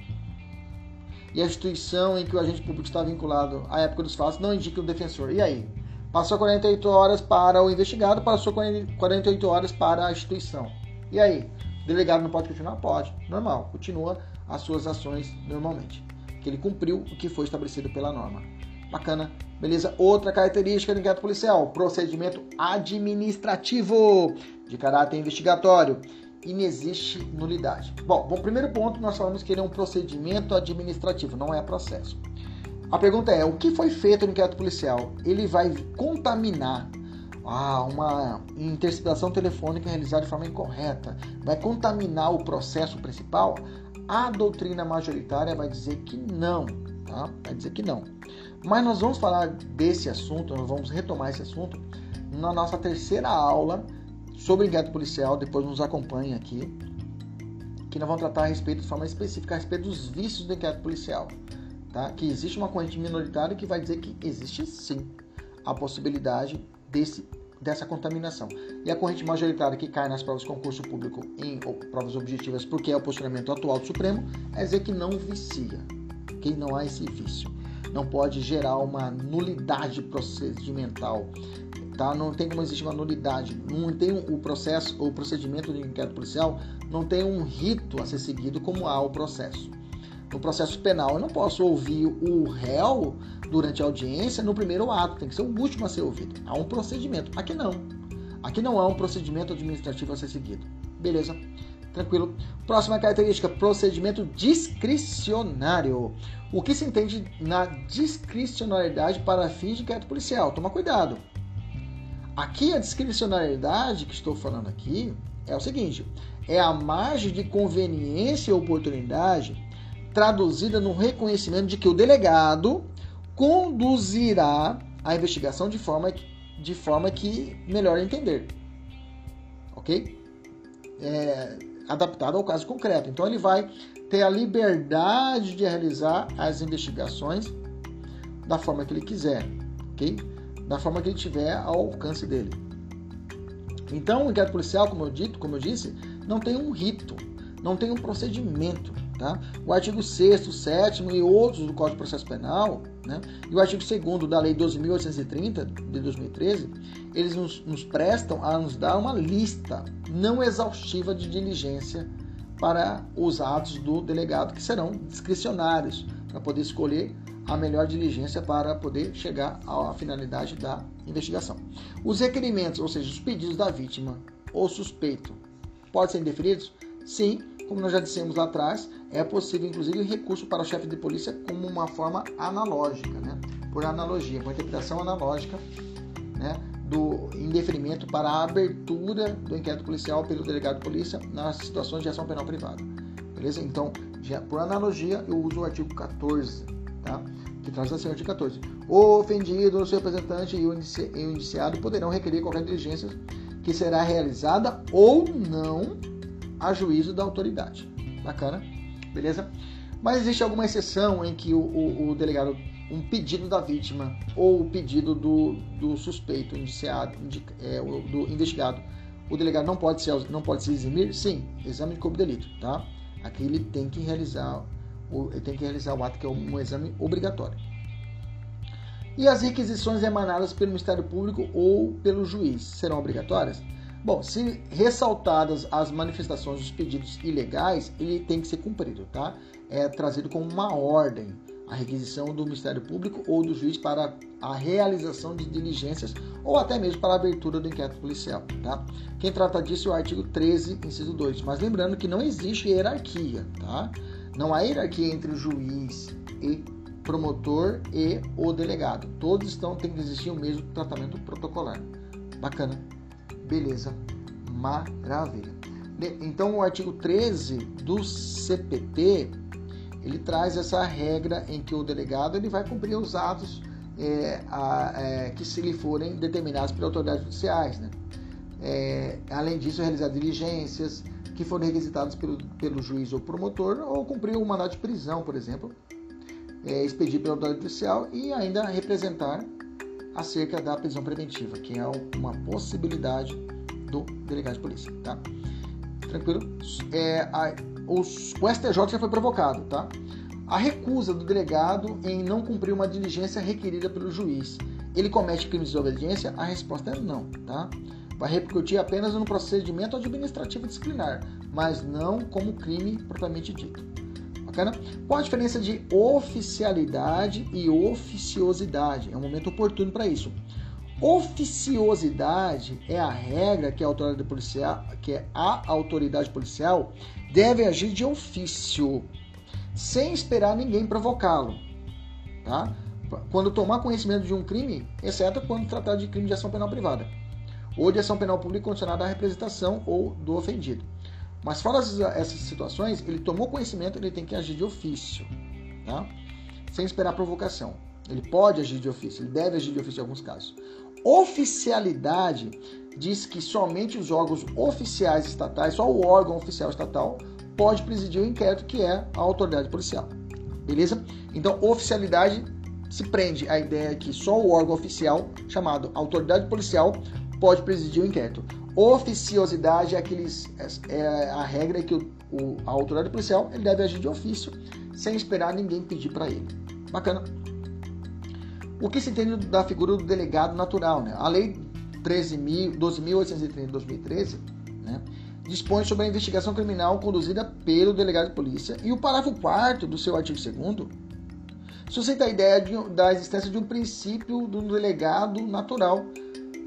S1: E a instituição em que o agente público está vinculado à época dos fatos não indica o defensor. E aí? Passou 48 horas para o investigado, passou 48 horas para a instituição. E aí? Delegado não pode continuar? Pode. Normal. Continua as suas ações normalmente. Que ele cumpriu o que foi estabelecido pela norma. Bacana. Beleza? Outra característica do inquérito policial: procedimento administrativo de caráter investigatório inexiste nulidade. Bom, bom, primeiro ponto, nós falamos que ele é um procedimento administrativo, não é processo. A pergunta é: o que foi feito no inquérito policial? Ele vai contaminar ah, uma interceptação telefônica realizada de forma incorreta, vai contaminar o processo principal? A doutrina majoritária vai dizer que não, tá? Vai dizer que não. Mas nós vamos falar desse assunto, nós vamos retomar esse assunto na nossa terceira aula sobre inquérito policial, depois nos acompanhe aqui, que nós vamos tratar a respeito de forma específica a respeito dos vícios do inquérito policial. Tá? Que existe uma corrente minoritária que vai dizer que existe sim a possibilidade desse, dessa contaminação. E a corrente majoritária que cai nas provas de concurso público em provas objetivas, porque é o posicionamento atual do Supremo, é dizer que não vicia, que não há esse vício. Não pode gerar uma nulidade procedimental tá? Não tem como existir uma nulidade, não tem o processo, o procedimento de inquérito policial não tem um rito a ser seguido como há o processo. No processo penal, eu não posso ouvir o réu durante a audiência no primeiro ato, tem que ser o último a ser ouvido. Há um procedimento. Aqui não. Aqui não há um procedimento administrativo a ser seguido. Beleza? Tranquilo. Próxima característica: procedimento discricionário. O que se entende na discricionariedade para fins de inquérito policial? Toma cuidado. Aqui a discricionariedade que estou falando aqui é o seguinte: é a margem de conveniência e oportunidade traduzida no reconhecimento de que o delegado conduzirá a investigação de forma, de forma que melhor entender. Ok? É, adaptado ao caso concreto. Então ele vai ter a liberdade de realizar as investigações da forma que ele quiser. Ok? da forma que ele tiver ao alcance dele. Então, o inquérito policial, como eu, dito, como eu disse, não tem um rito, não tem um procedimento. Tá? O artigo 6 7 e outros do Código de Processo Penal, né? e o artigo 2 da Lei 12.830 de 2013, eles nos, nos prestam a nos dar uma lista não exaustiva de diligência para os atos do delegado, que serão discricionários, para poder escolher a melhor diligência para poder chegar à finalidade da investigação. Os requerimentos, ou seja, os pedidos da vítima ou suspeito, podem ser indeferidos? Sim, como nós já dissemos lá atrás, é possível inclusive recurso para o chefe de polícia como uma forma analógica, né? por analogia, uma interpretação analógica né? do indeferimento para a abertura do inquérito policial pelo delegado de polícia nas situações de ação penal privada. Beleza? Então, já, por analogia, eu uso o artigo 14 tá? que traz assim o artigo 14. O ofendido, o seu representante e o indiciado poderão requerer qualquer diligência que será realizada ou não a juízo da autoridade. Bacana? Beleza? Mas existe alguma exceção em que o, o, o delegado, um pedido da vítima ou o pedido do, do suspeito, indiciado, é, do investigado, o delegado não pode, ser, não pode se eximir? Sim, exame de corpo de delito, tá? Aqui ele tem que realizar ele tem que realizar o ato que é um exame obrigatório. E as requisições emanadas pelo Ministério Público ou pelo juiz serão obrigatórias? Bom, se ressaltadas as manifestações dos pedidos ilegais, ele tem que ser cumprido, tá? É trazido como uma ordem a requisição do Ministério Público ou do juiz para a realização de diligências ou até mesmo para a abertura do inquérito policial, tá? Quem trata disso é o artigo 13, inciso 2. Mas lembrando que não existe hierarquia, tá? Não há hierarquia entre o juiz e promotor e o delegado. Todos estão tem que existir o mesmo tratamento protocolar. Bacana. Beleza. Maravilha. Então o artigo 13 do CPT ele traz essa regra em que o delegado ele vai cumprir os atos é, a, é, que se lhe forem determinados pelas autoridades judiciais, né? É, além disso, realizar diligências, que foram requisitados pelo, pelo juiz ou promotor ou cumprir um mandato de prisão, por exemplo, é, expedido pela autoridade policial e ainda representar acerca da prisão preventiva, que é uma possibilidade do delegado de polícia, tá? Tranquilo? É, a, os, o STJ já foi provocado, tá? A recusa do delegado em não cumprir uma diligência requerida pelo juiz. Ele comete crime de desobediência? A resposta é não, tá? Vai repercutir apenas no procedimento administrativo disciplinar, mas não como crime propriamente dito. Bacana? Qual a diferença de oficialidade e oficiosidade? É um momento oportuno para isso. Oficiosidade é a regra que a autoridade policial, que é a autoridade policial deve agir de ofício, sem esperar ninguém provocá-lo, tá? Quando tomar conhecimento de um crime, exceto quando tratar de crime de ação penal privada ou de ação penal pública condicionada à representação ou do ofendido. Mas fora essas situações, ele tomou conhecimento, ele tem que agir de ofício, tá? Sem esperar provocação. Ele pode agir de ofício, ele deve agir de ofício em alguns casos. Oficialidade diz que somente os órgãos oficiais estatais, só o órgão oficial estatal, pode presidir o inquérito, que é a autoridade policial. Beleza? Então, oficialidade se prende à ideia que só o órgão oficial, chamado autoridade policial, pode presidir o inquérito. Oficiosidade é, aqueles, é a regra que o, o, a autoridade policial ele deve agir de ofício, sem esperar ninguém pedir para ele. Bacana. O que se entende da figura do delegado natural? Né? A Lei 12.830 de 2013 né, dispõe sobre a investigação criminal conduzida pelo delegado de polícia e o parágrafo 4 do seu artigo 2 suscita a ideia de, da existência de um princípio do delegado natural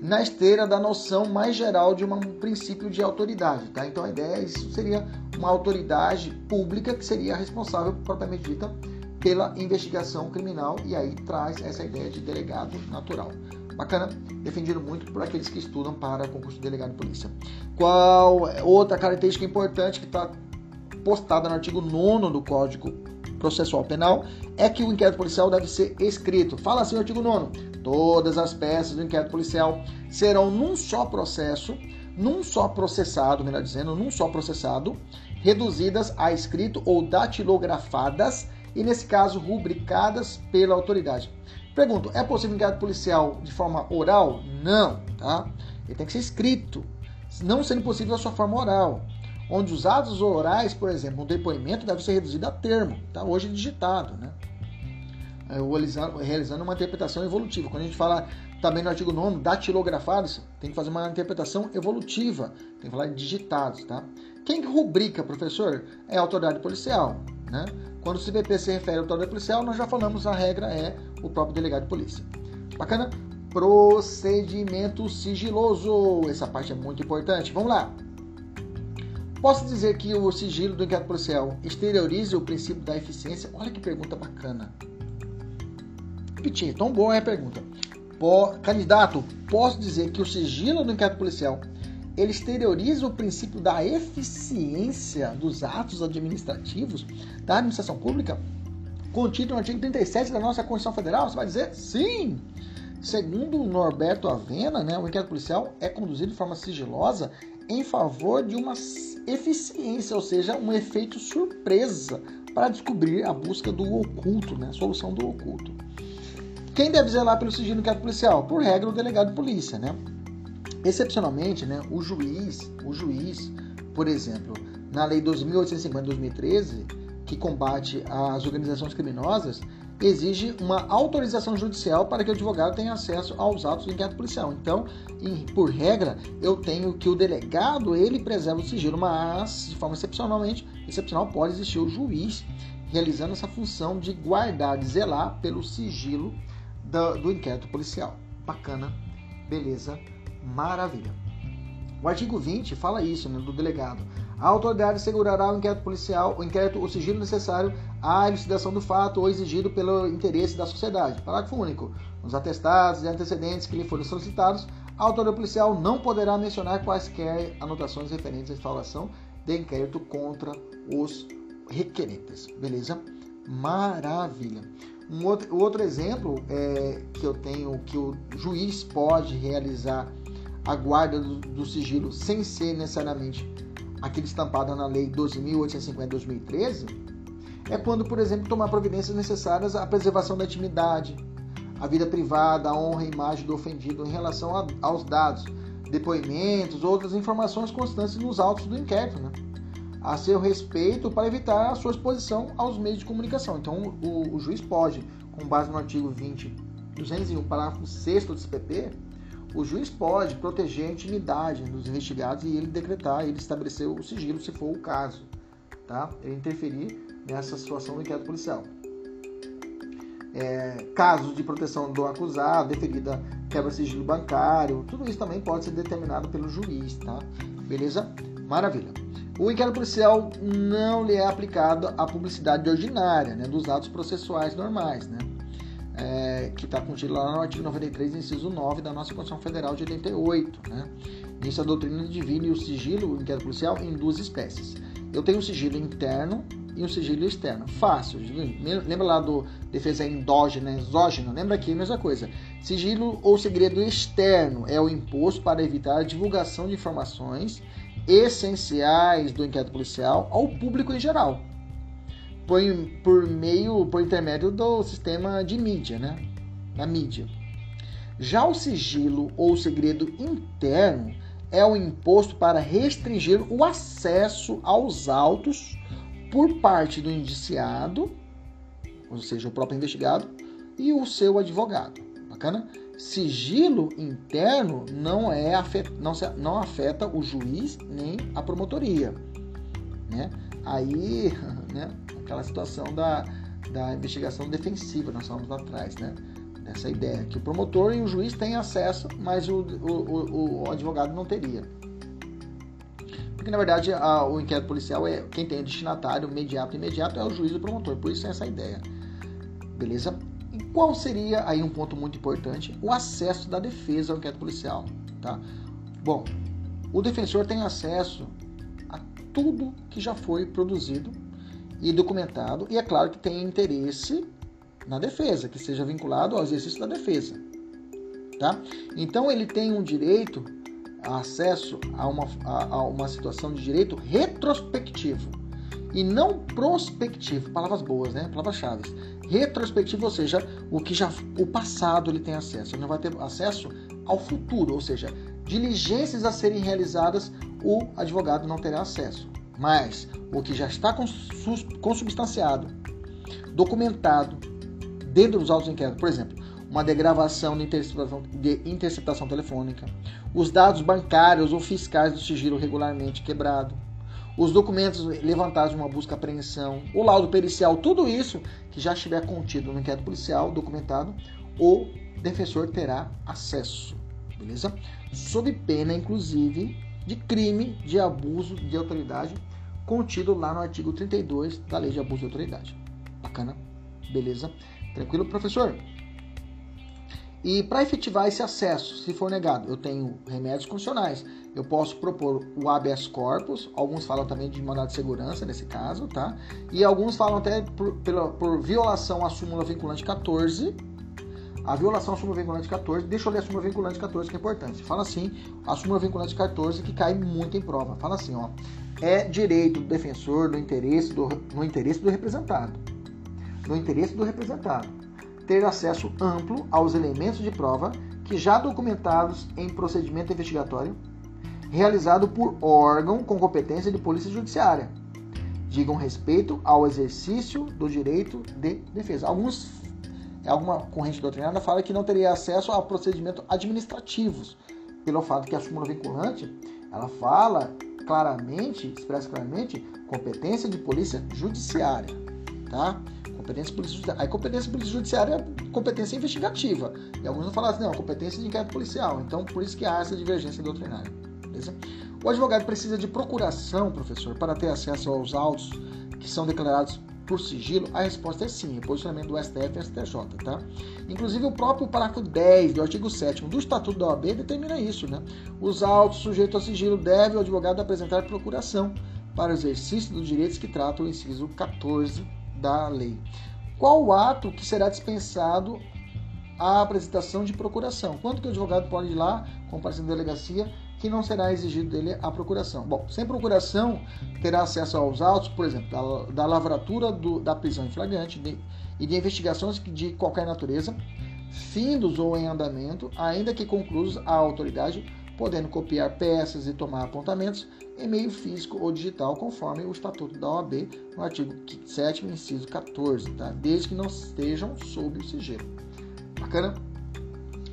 S1: na esteira da noção mais geral de um princípio de autoridade. Tá? Então a ideia isso seria uma autoridade pública que seria responsável, propriamente dita, pela investigação criminal e aí traz essa ideia de delegado natural. Bacana, defendido muito por aqueles que estudam para concurso de delegado de polícia. Qual outra característica importante que está postada no artigo 9 do Código Processual Penal é que o inquérito policial deve ser escrito. Fala assim o artigo 9 Todas as peças do inquérito policial serão num só processo, num só processado, melhor dizendo, num só processado, reduzidas a escrito ou datilografadas e, nesse caso, rubricadas pela autoridade. Pergunto, é possível inquérito policial de forma oral? Não, tá? Ele tem que ser escrito, não sendo possível a sua forma oral. Onde os atos orais, por exemplo, um depoimento deve ser reduzido a termo, tá? Hoje digitado, né? realizando uma interpretação evolutiva. Quando a gente fala também no artigo 9, datilografados, tem que fazer uma interpretação evolutiva, tem que falar digitados, tá? Quem que rubrica, professor? É a autoridade policial, né? Quando o CPP se refere à autoridade policial, nós já falamos, a regra é o próprio delegado de polícia. Bacana? Procedimento sigiloso. Essa parte é muito importante. Vamos lá. Posso dizer que o sigilo do inquérito policial exterioriza o princípio da eficiência? Olha que pergunta bacana repetir, tão boa é a pergunta. candidato, posso dizer que o sigilo do inquérito policial ele exterioriza o princípio da eficiência dos atos administrativos da administração pública, contido no artigo 37 da nossa Constituição Federal? Você vai dizer sim! Segundo Norberto Avena, né, o inquérito policial é conduzido de forma sigilosa em favor de uma eficiência, ou seja, um efeito surpresa para descobrir a busca do oculto, né, a solução do oculto. Quem deve zelar pelo sigilo inquérito policial? Por regra, o delegado de polícia, né? Excepcionalmente, né, o juiz, o juiz, por exemplo, na lei 2850 de 2013, que combate as organizações criminosas, exige uma autorização judicial para que o advogado tenha acesso aos atos do inquérito policial. Então, em, por regra, eu tenho que o delegado ele preserva o sigilo, mas de forma excepcionalmente, excepcional pode existir o juiz realizando essa função de guardar, de zelar pelo sigilo do, do inquérito policial. Bacana, beleza, maravilha. O artigo 20 fala isso, né, do delegado. A autoridade segurará o inquérito policial, o inquérito, o sigilo necessário à elucidação do fato ou exigido pelo interesse da sociedade. Parágrafo único. Nos atestados e antecedentes que lhe forem solicitados, a autoridade policial não poderá mencionar quaisquer anotações referentes à instalação de inquérito contra os requerentes. Beleza? Maravilha. Um outro, outro exemplo é, que eu tenho que o juiz pode realizar a guarda do, do sigilo sem ser necessariamente aquele estampado na Lei 12.850 2013 é quando, por exemplo, tomar providências necessárias à preservação da intimidade, a vida privada, a honra e imagem do ofendido em relação a, aos dados, depoimentos, outras informações constantes nos autos do inquérito. Né? a seu respeito para evitar a sua exposição aos meios de comunicação. Então, o, o juiz pode, com base no artigo 20, 201, parágrafo 6 do CPP, o juiz pode proteger a intimidade dos investigados e ele decretar, ele estabelecer o sigilo, se for o caso, tá? Ele interferir nessa situação do inquérito policial. É, casos de proteção do acusado, deferida quebra de sigilo bancário, tudo isso também pode ser determinado pelo juiz, tá? Beleza? Maravilha. O inquérito policial não lhe é aplicado a publicidade ordinária, né, dos atos processuais normais, né? É, que está contido lá no artigo 93, inciso 9 da nossa Constituição Federal de 88. Né? Nisso a doutrina divide o sigilo, o inquérito policial, em duas espécies. Eu tenho um sigilo interno e um sigilo externo. Fácil. Lembra lá do defesa endógena, exógena? Lembra aqui a mesma coisa. Sigilo ou segredo externo é o imposto para evitar a divulgação de informações essenciais do inquérito policial ao público em geral por, por meio, por intermédio do sistema de mídia, né? Da mídia. Já o sigilo ou segredo interno é o imposto para restringir o acesso aos autos por parte do indiciado, ou seja, o próprio investigado, e o seu advogado. Bacana? Sigilo interno não, é afeta, não, não afeta o juiz nem a promotoria. Né? Aí, né, aquela situação da, da investigação defensiva, nós falamos lá atrás, né? Essa ideia que o promotor e o juiz têm acesso, mas o, o, o, o advogado não teria. Porque na verdade a, o inquérito policial é quem tem o destinatário imediato imediato é o juiz e o promotor, por isso é essa ideia. Beleza? E qual seria aí um ponto muito importante? O acesso da defesa ao inquérito policial, tá? Bom, o defensor tem acesso a tudo que já foi produzido e documentado, e é claro que tem interesse na defesa, que seja vinculado ao exercício da defesa. Tá? Então ele tem um direito a acesso a uma, a, a uma situação de direito retrospectivo e não prospectivo, palavras boas, né? Palavras-chave. Retrospectivo, ou seja, o que já o passado ele tem acesso, ele não vai ter acesso ao futuro, ou seja, diligências a serem realizadas, o advogado não terá acesso. Mas o que já está consubstanciado, documentado dentro dos autos inquérito, por exemplo, uma degravação de interceptação, de interceptação telefônica, os dados bancários ou fiscais do sigilo regularmente quebrado, os documentos levantados de uma busca apreensão, o laudo pericial, tudo isso que já estiver contido no inquérito policial, documentado, o defensor terá acesso, beleza? Sob pena, inclusive, de crime de abuso de autoridade contido lá no artigo 32 da Lei de Abuso de Autoridade. Bacana? Beleza? Tranquilo, professor? E para efetivar esse acesso, se for negado, eu tenho remédios constitucionais. Eu posso propor o habeas corpus, alguns falam também de mandado de segurança nesse caso, tá? E alguns falam até por, por, por violação à súmula vinculante 14, a violação à súmula vinculante 14, deixa eu ler a súmula vinculante 14 que é importante. Fala assim, a súmula vinculante 14 que cai muito em prova. Fala assim, ó, é direito do defensor no interesse do, no interesse do representado. No interesse do representado, ter acesso amplo aos elementos de prova que já documentados em procedimento investigatório realizado por órgão com competência de polícia judiciária. Digam respeito ao exercício do direito de defesa. Alguns alguma corrente doutrinária fala que não teria acesso a procedimentos administrativos, pelo fato que a súmula vinculante, ela fala claramente, expressa claramente, competência de polícia judiciária, tá? Competência polícia judiciária. Aí competência polícia judiciária é competência investigativa. E alguns vão falar assim, não, competência de inquérito policial. Então, por isso que há essa divergência doutrinária, beleza? O advogado precisa de procuração, professor, para ter acesso aos autos que são declarados por sigilo? A resposta é sim, é posicionamento do STF e STJ, tá? Inclusive o próprio parágrafo 10 do artigo 7 do Estatuto da OAB determina isso, né? Os autos sujeitos a sigilo devem o advogado apresentar procuração para o exercício dos direitos que trata o inciso 14 da lei. Qual o ato que será dispensado a apresentação de procuração? Quanto que o advogado pode ir lá, comparecer na delegacia que não será exigido dele a procuração. Bom, sem procuração, terá acesso aos autos, por exemplo, da, da lavratura do, da prisão em flagrante de, e de investigações de qualquer natureza, findos ou em andamento, ainda que conclusos a autoridade podendo copiar peças e tomar apontamentos em meio físico ou digital, conforme o Estatuto da OAB, no artigo 7, inciso 14, tá? desde que não estejam sob o sigilo. Bacana?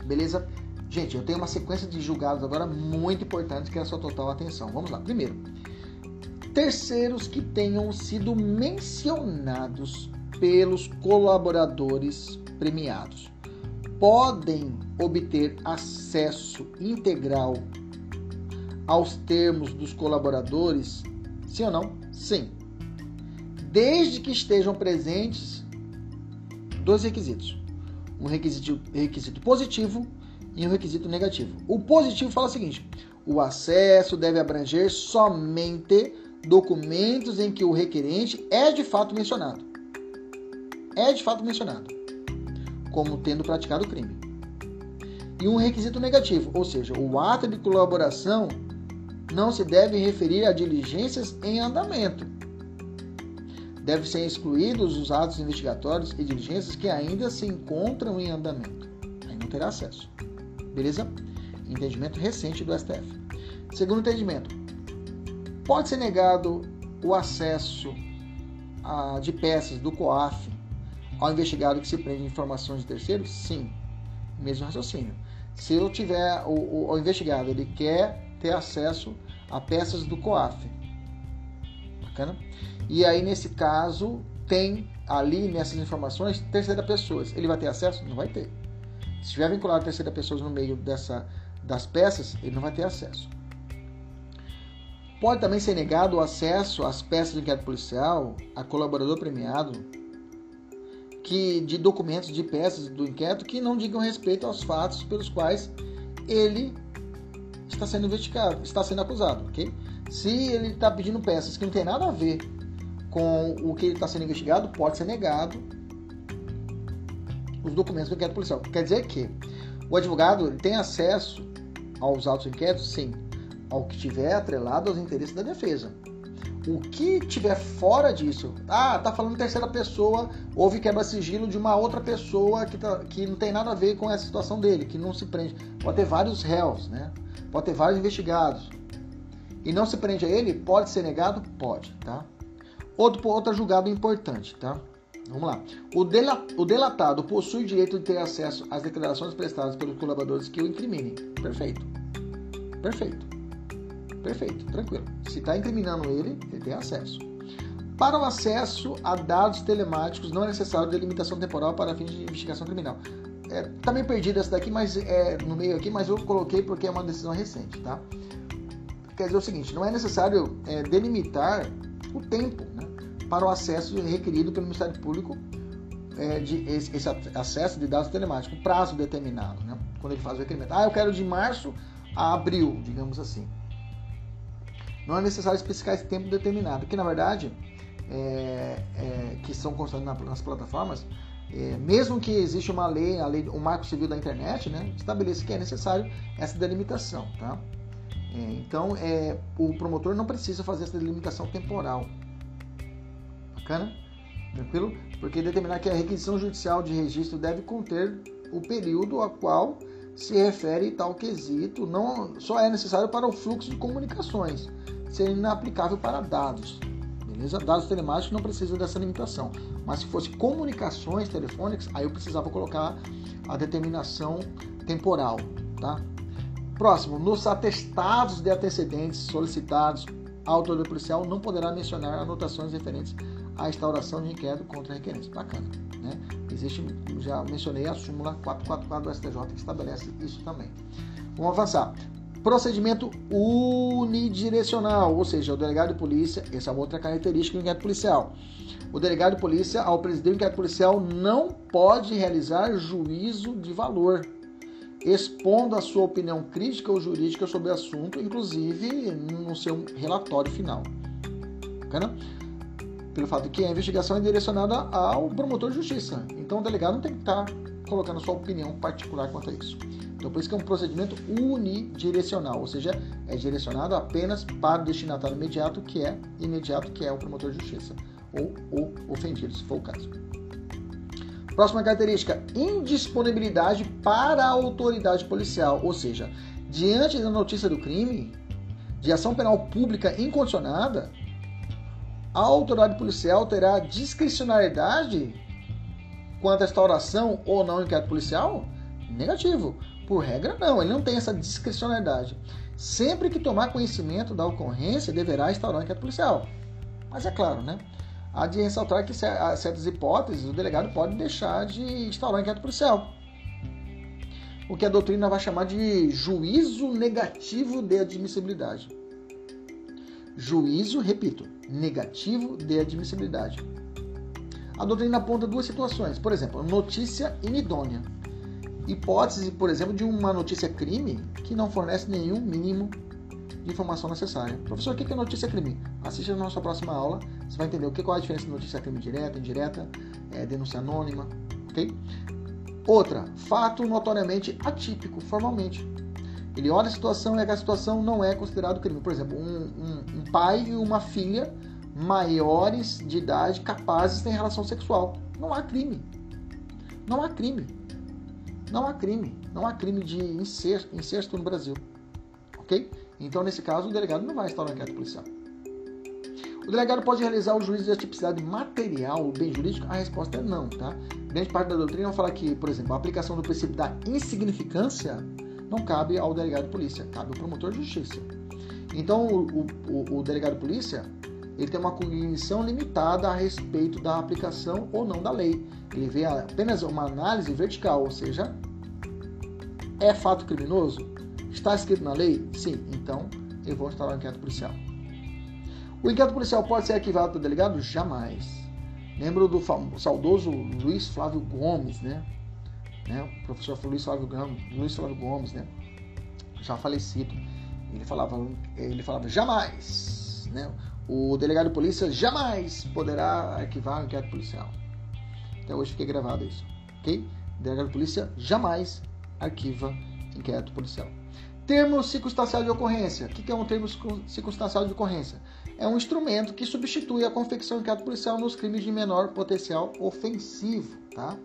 S1: Beleza? Gente, eu tenho uma sequência de julgados agora muito importantes que é a sua total atenção. Vamos lá. Primeiro, terceiros que tenham sido mencionados pelos colaboradores premiados podem obter acesso integral aos termos dos colaboradores? Sim ou não? Sim. Desde que estejam presentes dois requisitos: um requisito, requisito positivo e um requisito negativo. O positivo fala o seguinte: o acesso deve abranger somente documentos em que o requerente é de fato mencionado. É de fato mencionado como tendo praticado o crime. E um requisito negativo, ou seja, o ato de colaboração não se deve referir a diligências em andamento. Deve ser excluídos os atos investigatórios e diligências que ainda se encontram em andamento. Aí não terá acesso. Beleza? Entendimento recente do STF. Segundo entendimento, pode ser negado o acesso a, de peças do COAF ao investigado que se prende informações de terceiros? Sim. Mesmo raciocínio. Se eu tiver o, o, o investigado, ele quer ter acesso a peças do COAF. Bacana? E aí, nesse caso, tem ali nessas informações terceira pessoa. Ele vai ter acesso? Não vai ter. Se tiver vinculado a terceira pessoa no meio dessa, das peças, ele não vai ter acesso. Pode também ser negado o acesso às peças do inquérito policial a colaborador premiado que de documentos de peças do inquérito que não digam respeito aos fatos pelos quais ele está sendo investigado, está sendo acusado, ok? Se ele está pedindo peças que não tem nada a ver com o que ele está sendo investigado, pode ser negado os documentos do inquérito policial. Quer dizer que o advogado tem acesso aos autos inquéritos, sim, ao que tiver atrelado aos interesses da defesa. O que tiver fora disso, ah, tá falando terceira pessoa, houve quebra-sigilo de uma outra pessoa que, tá, que não tem nada a ver com essa situação dele, que não se prende. Pode ter vários réus, né? Pode ter vários investigados. E não se prende a ele, pode ser negado? Pode, tá? Outro, outro julgado importante, tá? Vamos lá. O, dela, o delatado possui o direito de ter acesso às declarações prestadas pelos colaboradores que o incriminem. Perfeito. Perfeito. Perfeito, tranquilo. Se está incriminando ele, ele tem acesso. Para o acesso a dados telemáticos, não é necessário delimitação temporal para fins de investigação criminal. É, tá meio perdido essa daqui, mas é no meio aqui, mas eu coloquei porque é uma decisão recente, tá? Quer dizer o seguinte, não é necessário é, delimitar o tempo né, para o acesso requerido pelo Ministério Público é, de esse, esse, acesso de dados telemáticos, prazo determinado, né, quando ele faz o requerimento. Ah, eu quero de março a abril, digamos assim. Não é necessário especificar esse tempo determinado, que na verdade, é, é, que são constantes nas plataformas, é, mesmo que exista uma lei, a lei, o Marco Civil da Internet, né, estabelece que é necessário essa delimitação, tá? É, então, é, o promotor não precisa fazer essa delimitação temporal. Bacana? Tranquilo? Porque determinar que a requisição judicial de registro deve conter o período a qual se refere tal quesito, não só é necessário para o fluxo de comunicações, sendo inaplicável para dados. Beleza? Dados telemáticos não precisam dessa limitação. Mas se fosse comunicações telefônicas, aí eu precisava colocar a determinação temporal, tá? Próximo, nos atestados de antecedentes solicitados, a autoridade policial não poderá mencionar anotações referentes à instauração de inquérito contra requerentes. Bacana, né? Existe, já mencionei a súmula 444 do STJ que estabelece isso também. Vamos avançar. Procedimento unidirecional, ou seja, o delegado de polícia, essa é uma outra característica do inquérito policial. O delegado de polícia, ao presidir o inquérito policial, não pode realizar juízo de valor, expondo a sua opinião crítica ou jurídica sobre o assunto, inclusive no seu relatório final. Bacana? Pelo fato de que a investigação é direcionada ao promotor de justiça. Então o delegado não tem que estar colocando a sua opinião particular quanto a isso. Então, por isso que é um procedimento unidirecional, ou seja, é direcionado apenas para o destinatário imediato, que é imediato, que é o promotor de justiça, ou o ofendido, se for o caso. Próxima característica: indisponibilidade para a autoridade policial, ou seja, diante da notícia do crime, de ação penal pública incondicionada, a autoridade policial terá discricionariedade quanto à instauração ou não inquérito policial? Negativo. Por regra, não, ele não tem essa discricionariedade. Sempre que tomar conhecimento da ocorrência, deverá instaurar um inquérito policial. Mas é claro, né? Há de ressaltar que certas hipóteses o delegado pode deixar de instaurar um inquérito policial. O que a doutrina vai chamar de juízo negativo de admissibilidade. Juízo, repito, negativo de admissibilidade. A doutrina aponta duas situações. Por exemplo, notícia inidônea. Hipótese, por exemplo, de uma notícia crime que não fornece nenhum mínimo de informação necessária. Professor, o que é notícia crime? Assista a nossa próxima aula, você vai entender o que, é a diferença de notícia crime direta, indireta, é, denúncia anônima, ok? Outra, fato notoriamente atípico, formalmente. Ele olha a situação e a situação não é considerado crime. Por exemplo, um, um, um pai e uma filha maiores de idade capazes de ter relação sexual. Não há crime. Não há crime. Não há crime. Não há crime de incesto, incesto no Brasil. Ok? Então, nesse caso, o delegado não vai instaurar um inquérito policial. O delegado pode realizar o juízo de atipicidade material, o bem jurídico? A resposta é não, tá? Grande parte da doutrina fala que, por exemplo, a aplicação do princípio da insignificância não cabe ao delegado de polícia, cabe ao promotor de justiça. Então, o, o, o delegado de polícia ele tem uma cognição limitada a respeito da aplicação ou não da lei. Ele vê apenas uma análise vertical, ou seja, é fato criminoso? Está escrito na lei? Sim, então eu vou instalar um inquérito policial. O inquérito policial pode ser arquivado pelo delegado? Jamais. Lembro do saudoso Luiz Flávio Gomes, né? Né? O professor Luiz Flávio, Luiz Flávio Gomes, né? Já falecido. Ele falava, ele falava jamais, né? O delegado de polícia jamais poderá arquivar um inquérito policial. Até hoje fiquei gravado isso, ok? O delegado de polícia jamais arquiva inquérito policial. Termo circunstancial de ocorrência. O que é um termo circunstancial de ocorrência? É um instrumento que substitui a confecção de inquérito policial nos crimes de menor potencial ofensivo, tá?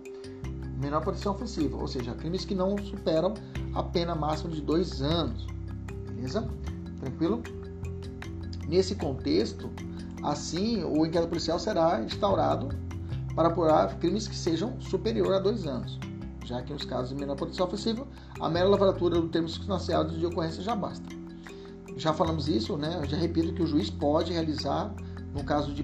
S1: Menor potencial ofensivo, ou seja, crimes que não superam a pena máxima de dois anos. Beleza? Tranquilo? Nesse contexto, assim, o inquérito policial será instaurado para apurar crimes que sejam superior a dois anos, já que nos casos de menor potencial ofensivo, a mera lavratura do termo circunstancial de ocorrência já basta. Já falamos isso, né? Eu já repito que o juiz pode realizar, no caso de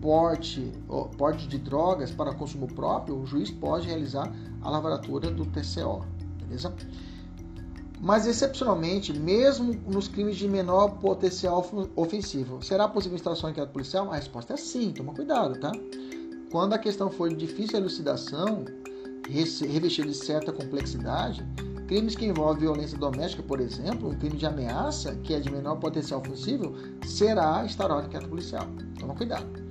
S1: porte, porte de drogas para consumo próprio, o juiz pode realizar a lavratura do TCO, beleza? mas excepcionalmente, mesmo nos crimes de menor potencial ofensivo, será possível instalação de inquérito policial? A resposta é sim, toma cuidado, tá? Quando a questão for de difícil elucidação, revestida de certa complexidade, crimes que envolvem violência doméstica, por exemplo, um crime de ameaça, que é de menor potencial ofensivo, será instaurado inquérito policial. Toma cuidado.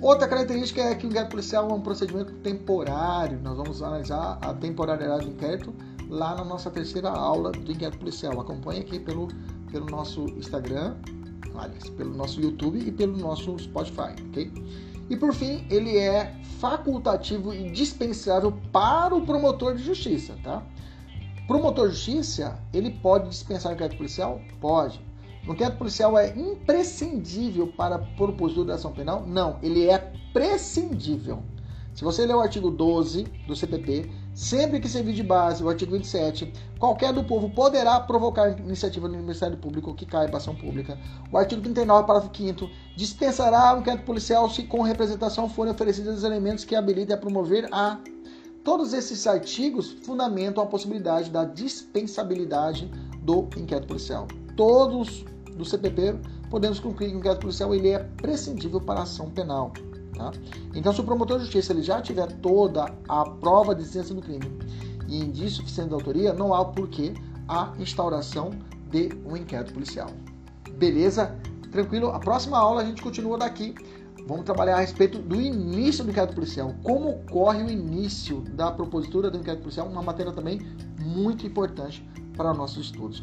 S1: Outra característica é que o inquérito policial é um procedimento temporário. Nós vamos analisar a temporalidade do inquérito lá na nossa terceira aula do inquérito policial. Acompanhe aqui pelo, pelo nosso Instagram, aliás, pelo nosso YouTube e pelo nosso Spotify, ok? E por fim, ele é facultativo e dispensável para o promotor de justiça, tá? Promotor de justiça, ele pode dispensar o inquérito policial? Pode. O inquérito policial é imprescindível para a propositura da ação penal? Não, ele é prescindível. Se você ler o artigo 12 do CPP, sempre que servir de base o artigo 27, qualquer do povo poderá provocar iniciativa no Ministério Público que caiba ação pública. O artigo 39, parágrafo 5 dispensará o inquérito policial se com representação forem oferecidos os elementos que habilitem a promover a Todos esses artigos fundamentam a possibilidade da dispensabilidade do inquérito policial. Todos do CPP podemos concluir que o inquérito policial ele é prescindível para a ação penal. Tá? Então, se o promotor de justiça ele já tiver toda a prova de existência do crime e indício suficiente de autoria, não há porquê a instauração de um inquérito policial. Beleza? Tranquilo? A próxima aula a gente continua daqui. Vamos trabalhar a respeito do início do inquérito policial. Como ocorre o início da propositura do inquérito policial, uma matéria também muito importante para nossos estudos.